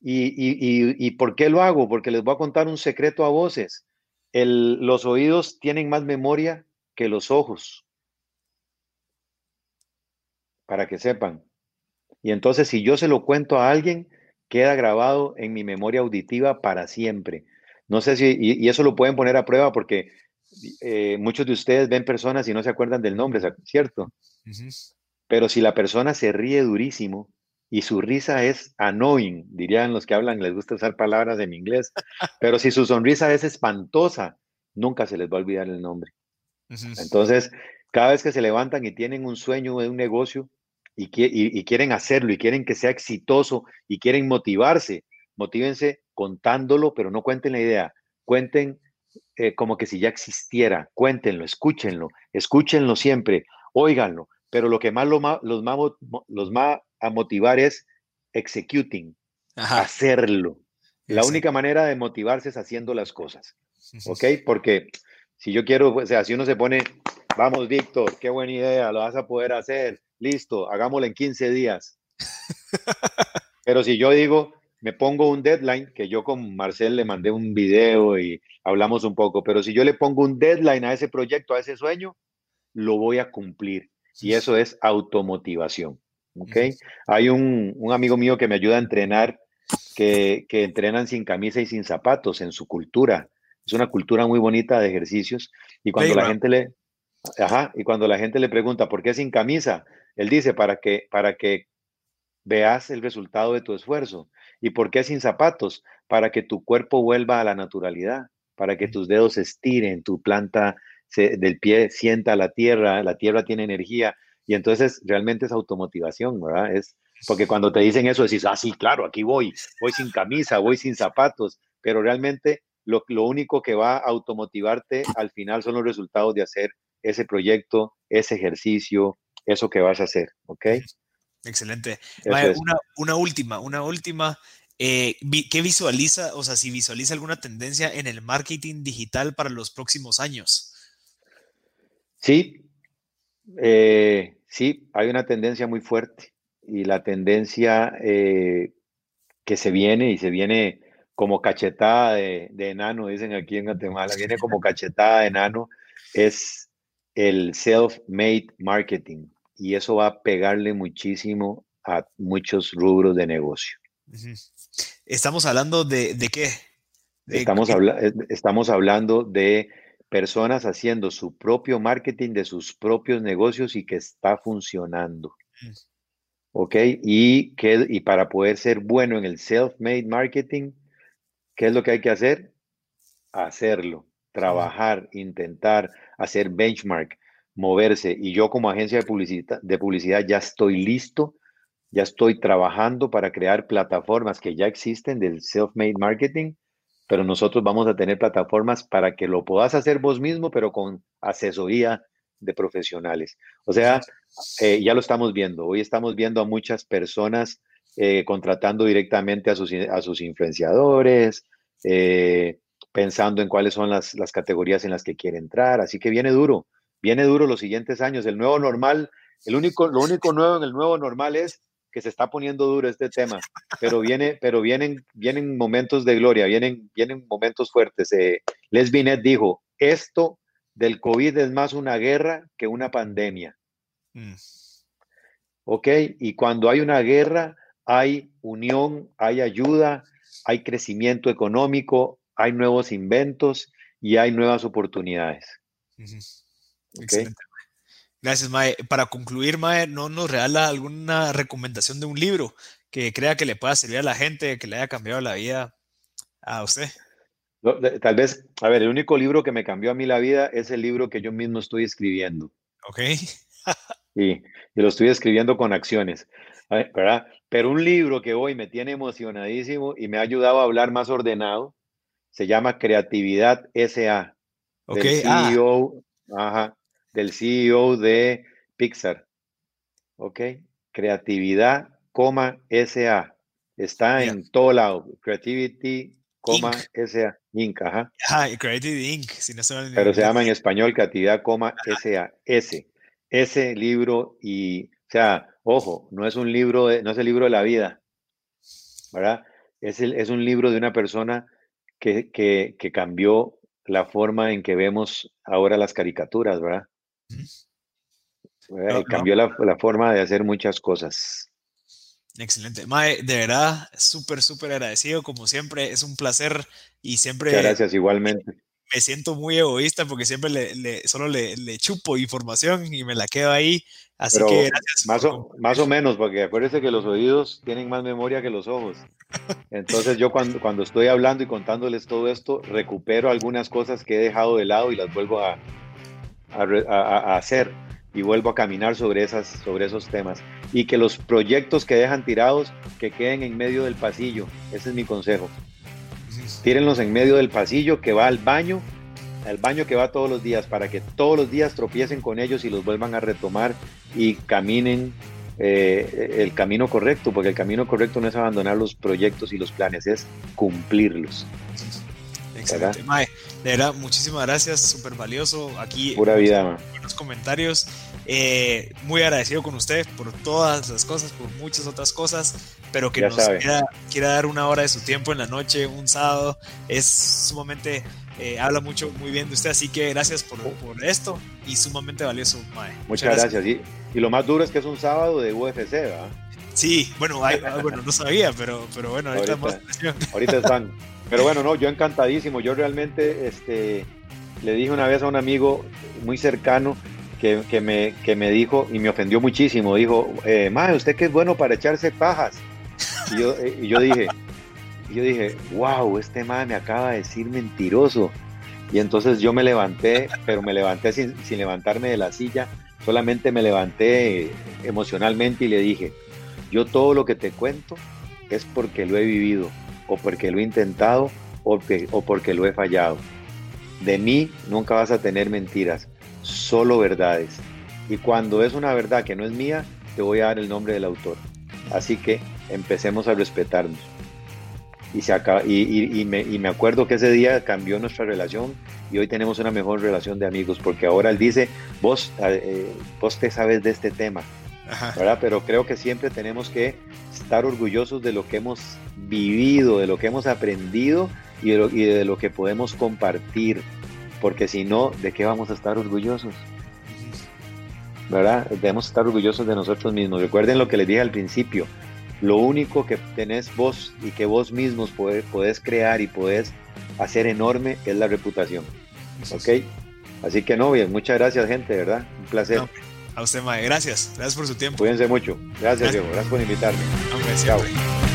¿Y, por qué lo hago? Porque les voy a contar un secreto a voces. los oídos tienen más memoria que los ojos, para que sepan. Y entonces si yo se lo cuento a alguien, queda grabado en mi memoria auditiva para siempre. No sé si, y, eso lo pueden poner a prueba porque eh, muchos de ustedes ven personas y no se acuerdan del nombre, ¿cierto? Pero si la persona se ríe durísimo, y su risa es annoying, dirían los que hablan, les gusta usar palabras en inglés, pero si su sonrisa es espantosa, nunca se les va a olvidar el nombre. Entonces, cada vez que se levantan y tienen un sueño de un negocio y, quieren hacerlo y quieren que sea exitoso y quieren motivarse, motívense contándolo, pero no cuenten la idea, cuenten eh, como que si ya existiera, cuéntenlo, escúchenlo, escúchenlo siempre, óiganlo, pero lo que más los más, los más a motivar es executing, hacerlo. La única manera de motivarse es haciendo las cosas. ¿Ok? Porque si yo quiero, o sea, si uno se pone, vamos, Víctor, qué buena idea, lo vas a poder hacer, listo, hagámoslo en 15 días. Pero si yo digo, me pongo un deadline, que yo con Marcel le mandé un video y hablamos un poco, pero si yo le pongo un deadline a ese proyecto, a ese sueño, lo voy a cumplir. Y eso es automotivación. ¿okay? Hay un, amigo mío que me ayuda a entrenar, que, entrenan sin camisa y sin zapatos en su cultura. Es una cultura muy bonita de ejercicios. Y cuando la gente le, ajá, y cuando la gente le pregunta por qué sin camisa, él dice para que, para que veas el resultado de tu esfuerzo. ¿Y por qué sin zapatos? Para que tu cuerpo vuelva a la naturalidad, para que tus dedos se estiren, tu planta del pie sienta la tierra, la tierra tiene energía y entonces realmente es automotivación, ¿verdad? Es porque cuando te dicen eso decís, ah, sí, claro, aquí voy, voy sin camisa, voy sin zapatos, pero realmente lo, lo único que va a automotivarte al final son los resultados de hacer ese proyecto, ese ejercicio, eso que vas a hacer, ¿ok? Excelente. una, última, una última. Eh, ¿Qué visualiza, o sea, si visualiza alguna tendencia en el marketing digital para los próximos años? Sí, eh, sí, hay una tendencia muy fuerte y la tendencia eh, que se viene y se viene como cachetada de, enano, dicen aquí en Guatemala, viene como cachetada de enano, es el self-made marketing y eso va a pegarle muchísimo a muchos rubros de negocio. Estamos hablando de, qué? estamos, eh, estamos hablando de personas haciendo su propio marketing de sus propios negocios y que está funcionando. Mm. ¿Ok? Y, que, y para poder ser bueno en el self-made marketing, ¿qué es lo que hay que hacer? Hacerlo, trabajar, intentar, hacer benchmark, moverse. Y yo como agencia de publicidad, de publicidad ya estoy listo, ya estoy trabajando para crear plataformas que ya existen del self-made marketing pero nosotros vamos a tener plataformas para que lo puedas hacer vos mismo, pero con asesoría de profesionales. O sea, eh, ya lo estamos viendo. Hoy estamos viendo a muchas personas eh, contratando directamente a sus, a sus influenciadores, eh, pensando en cuáles son las, las categorías en las que quiere entrar. Así que viene duro, viene duro los siguientes años. El nuevo normal, el único, lo único nuevo en el nuevo normal es que se está poniendo duro este tema, pero, viene, pero vienen, vienen momentos de gloria, vienen, vienen momentos fuertes. Eh, Les Binet dijo, esto del COVID es más una guerra que una pandemia. Mm. ¿Ok? Y cuando hay una guerra, hay unión, hay ayuda, hay crecimiento económico, hay nuevos inventos y hay nuevas oportunidades. Excelente. Gracias, Mae. Para concluir, Mae, ¿no nos regala alguna recomendación de un libro que crea que le pueda servir a la gente, que le haya cambiado la vida a usted? Tal vez, a ver, el único libro que me cambió a mí la vida es el libro que yo mismo estoy escribiendo. Ok. y, y lo estoy escribiendo con acciones, ¿verdad? Pero un libro que hoy me tiene emocionadísimo y me ha ayudado a hablar más ordenado, se llama Creatividad SA. Ok. ah. E ajá, del CEO de Pixar. ¿Ok? Creatividad, coma, SA. Está en todo lado. Creativity, coma, SA. Inc. Ajá. Creativity Inc. Pero se llama en español Creatividad, coma, SA. S. Ese libro y, o sea, ojo, no es un libro, de, no es el libro de la vida, ¿verdad? Es, el, es un libro de una persona que, que, que cambió la forma en que vemos ahora las caricaturas, ¿verdad? Cambió La, forma de hacer muchas cosas. Excelente. Mae, de verdad, súper, súper agradecido. Como siempre, es un placer y siempre. gracias, igualmente. Me siento muy egoísta porque siempre le, solo le, chupo información y me la quedo ahí. Así que gracias. Más o, más o menos, porque acuérdese que los oídos tienen más memoria que los ojos. Entonces, yo cuando, cuando estoy hablando y contándoles todo esto, recupero algunas cosas que he dejado de lado y las vuelvo a, a, hacer y vuelvo a caminar sobre, esas, sobre esos temas. Y que los proyectos que dejan tirados, que queden en medio del pasillo. Ese es mi consejo. Tírenlos en medio del pasillo que va al baño, al baño que va todos los días, para que todos los días tropiecen con ellos y los vuelvan a retomar y caminen eh, el camino correcto, porque el camino correcto no es abandonar los proyectos y los planes, es cumplirlos. Excelente, Mae. De verdad, muchísimas gracias, súper valioso. Aquí, Pura vida, buenos comentarios. Eh, muy agradecido con usted por todas las cosas, por muchas otras cosas, pero que nos quiera, dar una hora de su tiempo en la noche, un sábado, es sumamente, eh, habla mucho, muy bien de usted, así que gracias por, por esto y sumamente valioso, Mae. Muchas, gracias. Y, lo más duro es que es un sábado de UFC, ¿verdad? Sí, bueno, ah, bueno, no sabía, pero, pero bueno, ahorita, ahorita, ahorita están. Pero bueno, no, yo encantadísimo. Yo realmente este, le dije una vez a un amigo muy cercano que, me, que me dijo, y me ofendió muchísimo, dijo, eh, usted que es bueno para echarse pajas. Y yo, eh, y yo dije, yo dije, wow, este mae me acaba de decir mentiroso. Y entonces yo me levanté, pero me levanté sin, sin levantarme de la silla, solamente me levanté emocionalmente y le dije, yo todo lo que te cuento es porque lo he vivido o porque lo he intentado o, o porque lo he fallado. De mí nunca vas a tener mentiras. solo verdades. Y cuando es una verdad que no es mía, te voy a dar el nombre del autor. Así que empecemos a respetarnos. Y, se acaba, y, me, acuerdo que ese día cambió nuestra relación y hoy tenemos una mejor relación de amigos porque ahora él dice, vos, eh, vos te sabes de este tema, ¿verdad? Pero creo que siempre tenemos que estar orgullosos de lo que hemos vivido, de lo que hemos aprendido y de lo, y de lo que podemos compartir, porque si no, ¿de qué vamos a estar orgullosos? ¿verdad? Debemos estar orgullosos de nosotros mismos. Recuerden lo que les dije al principio, lo único que tenés vos y que vos mismos podés, crear y podés hacer enorme es la reputación. ¿Ok? Así que no, bien, muchas gracias gente, ¿verdad? Un placer. A usted, Mae, gracias. Gracias por su tiempo. Cuídense mucho. Gracias, Diego. Gracias por invitarme. Chao.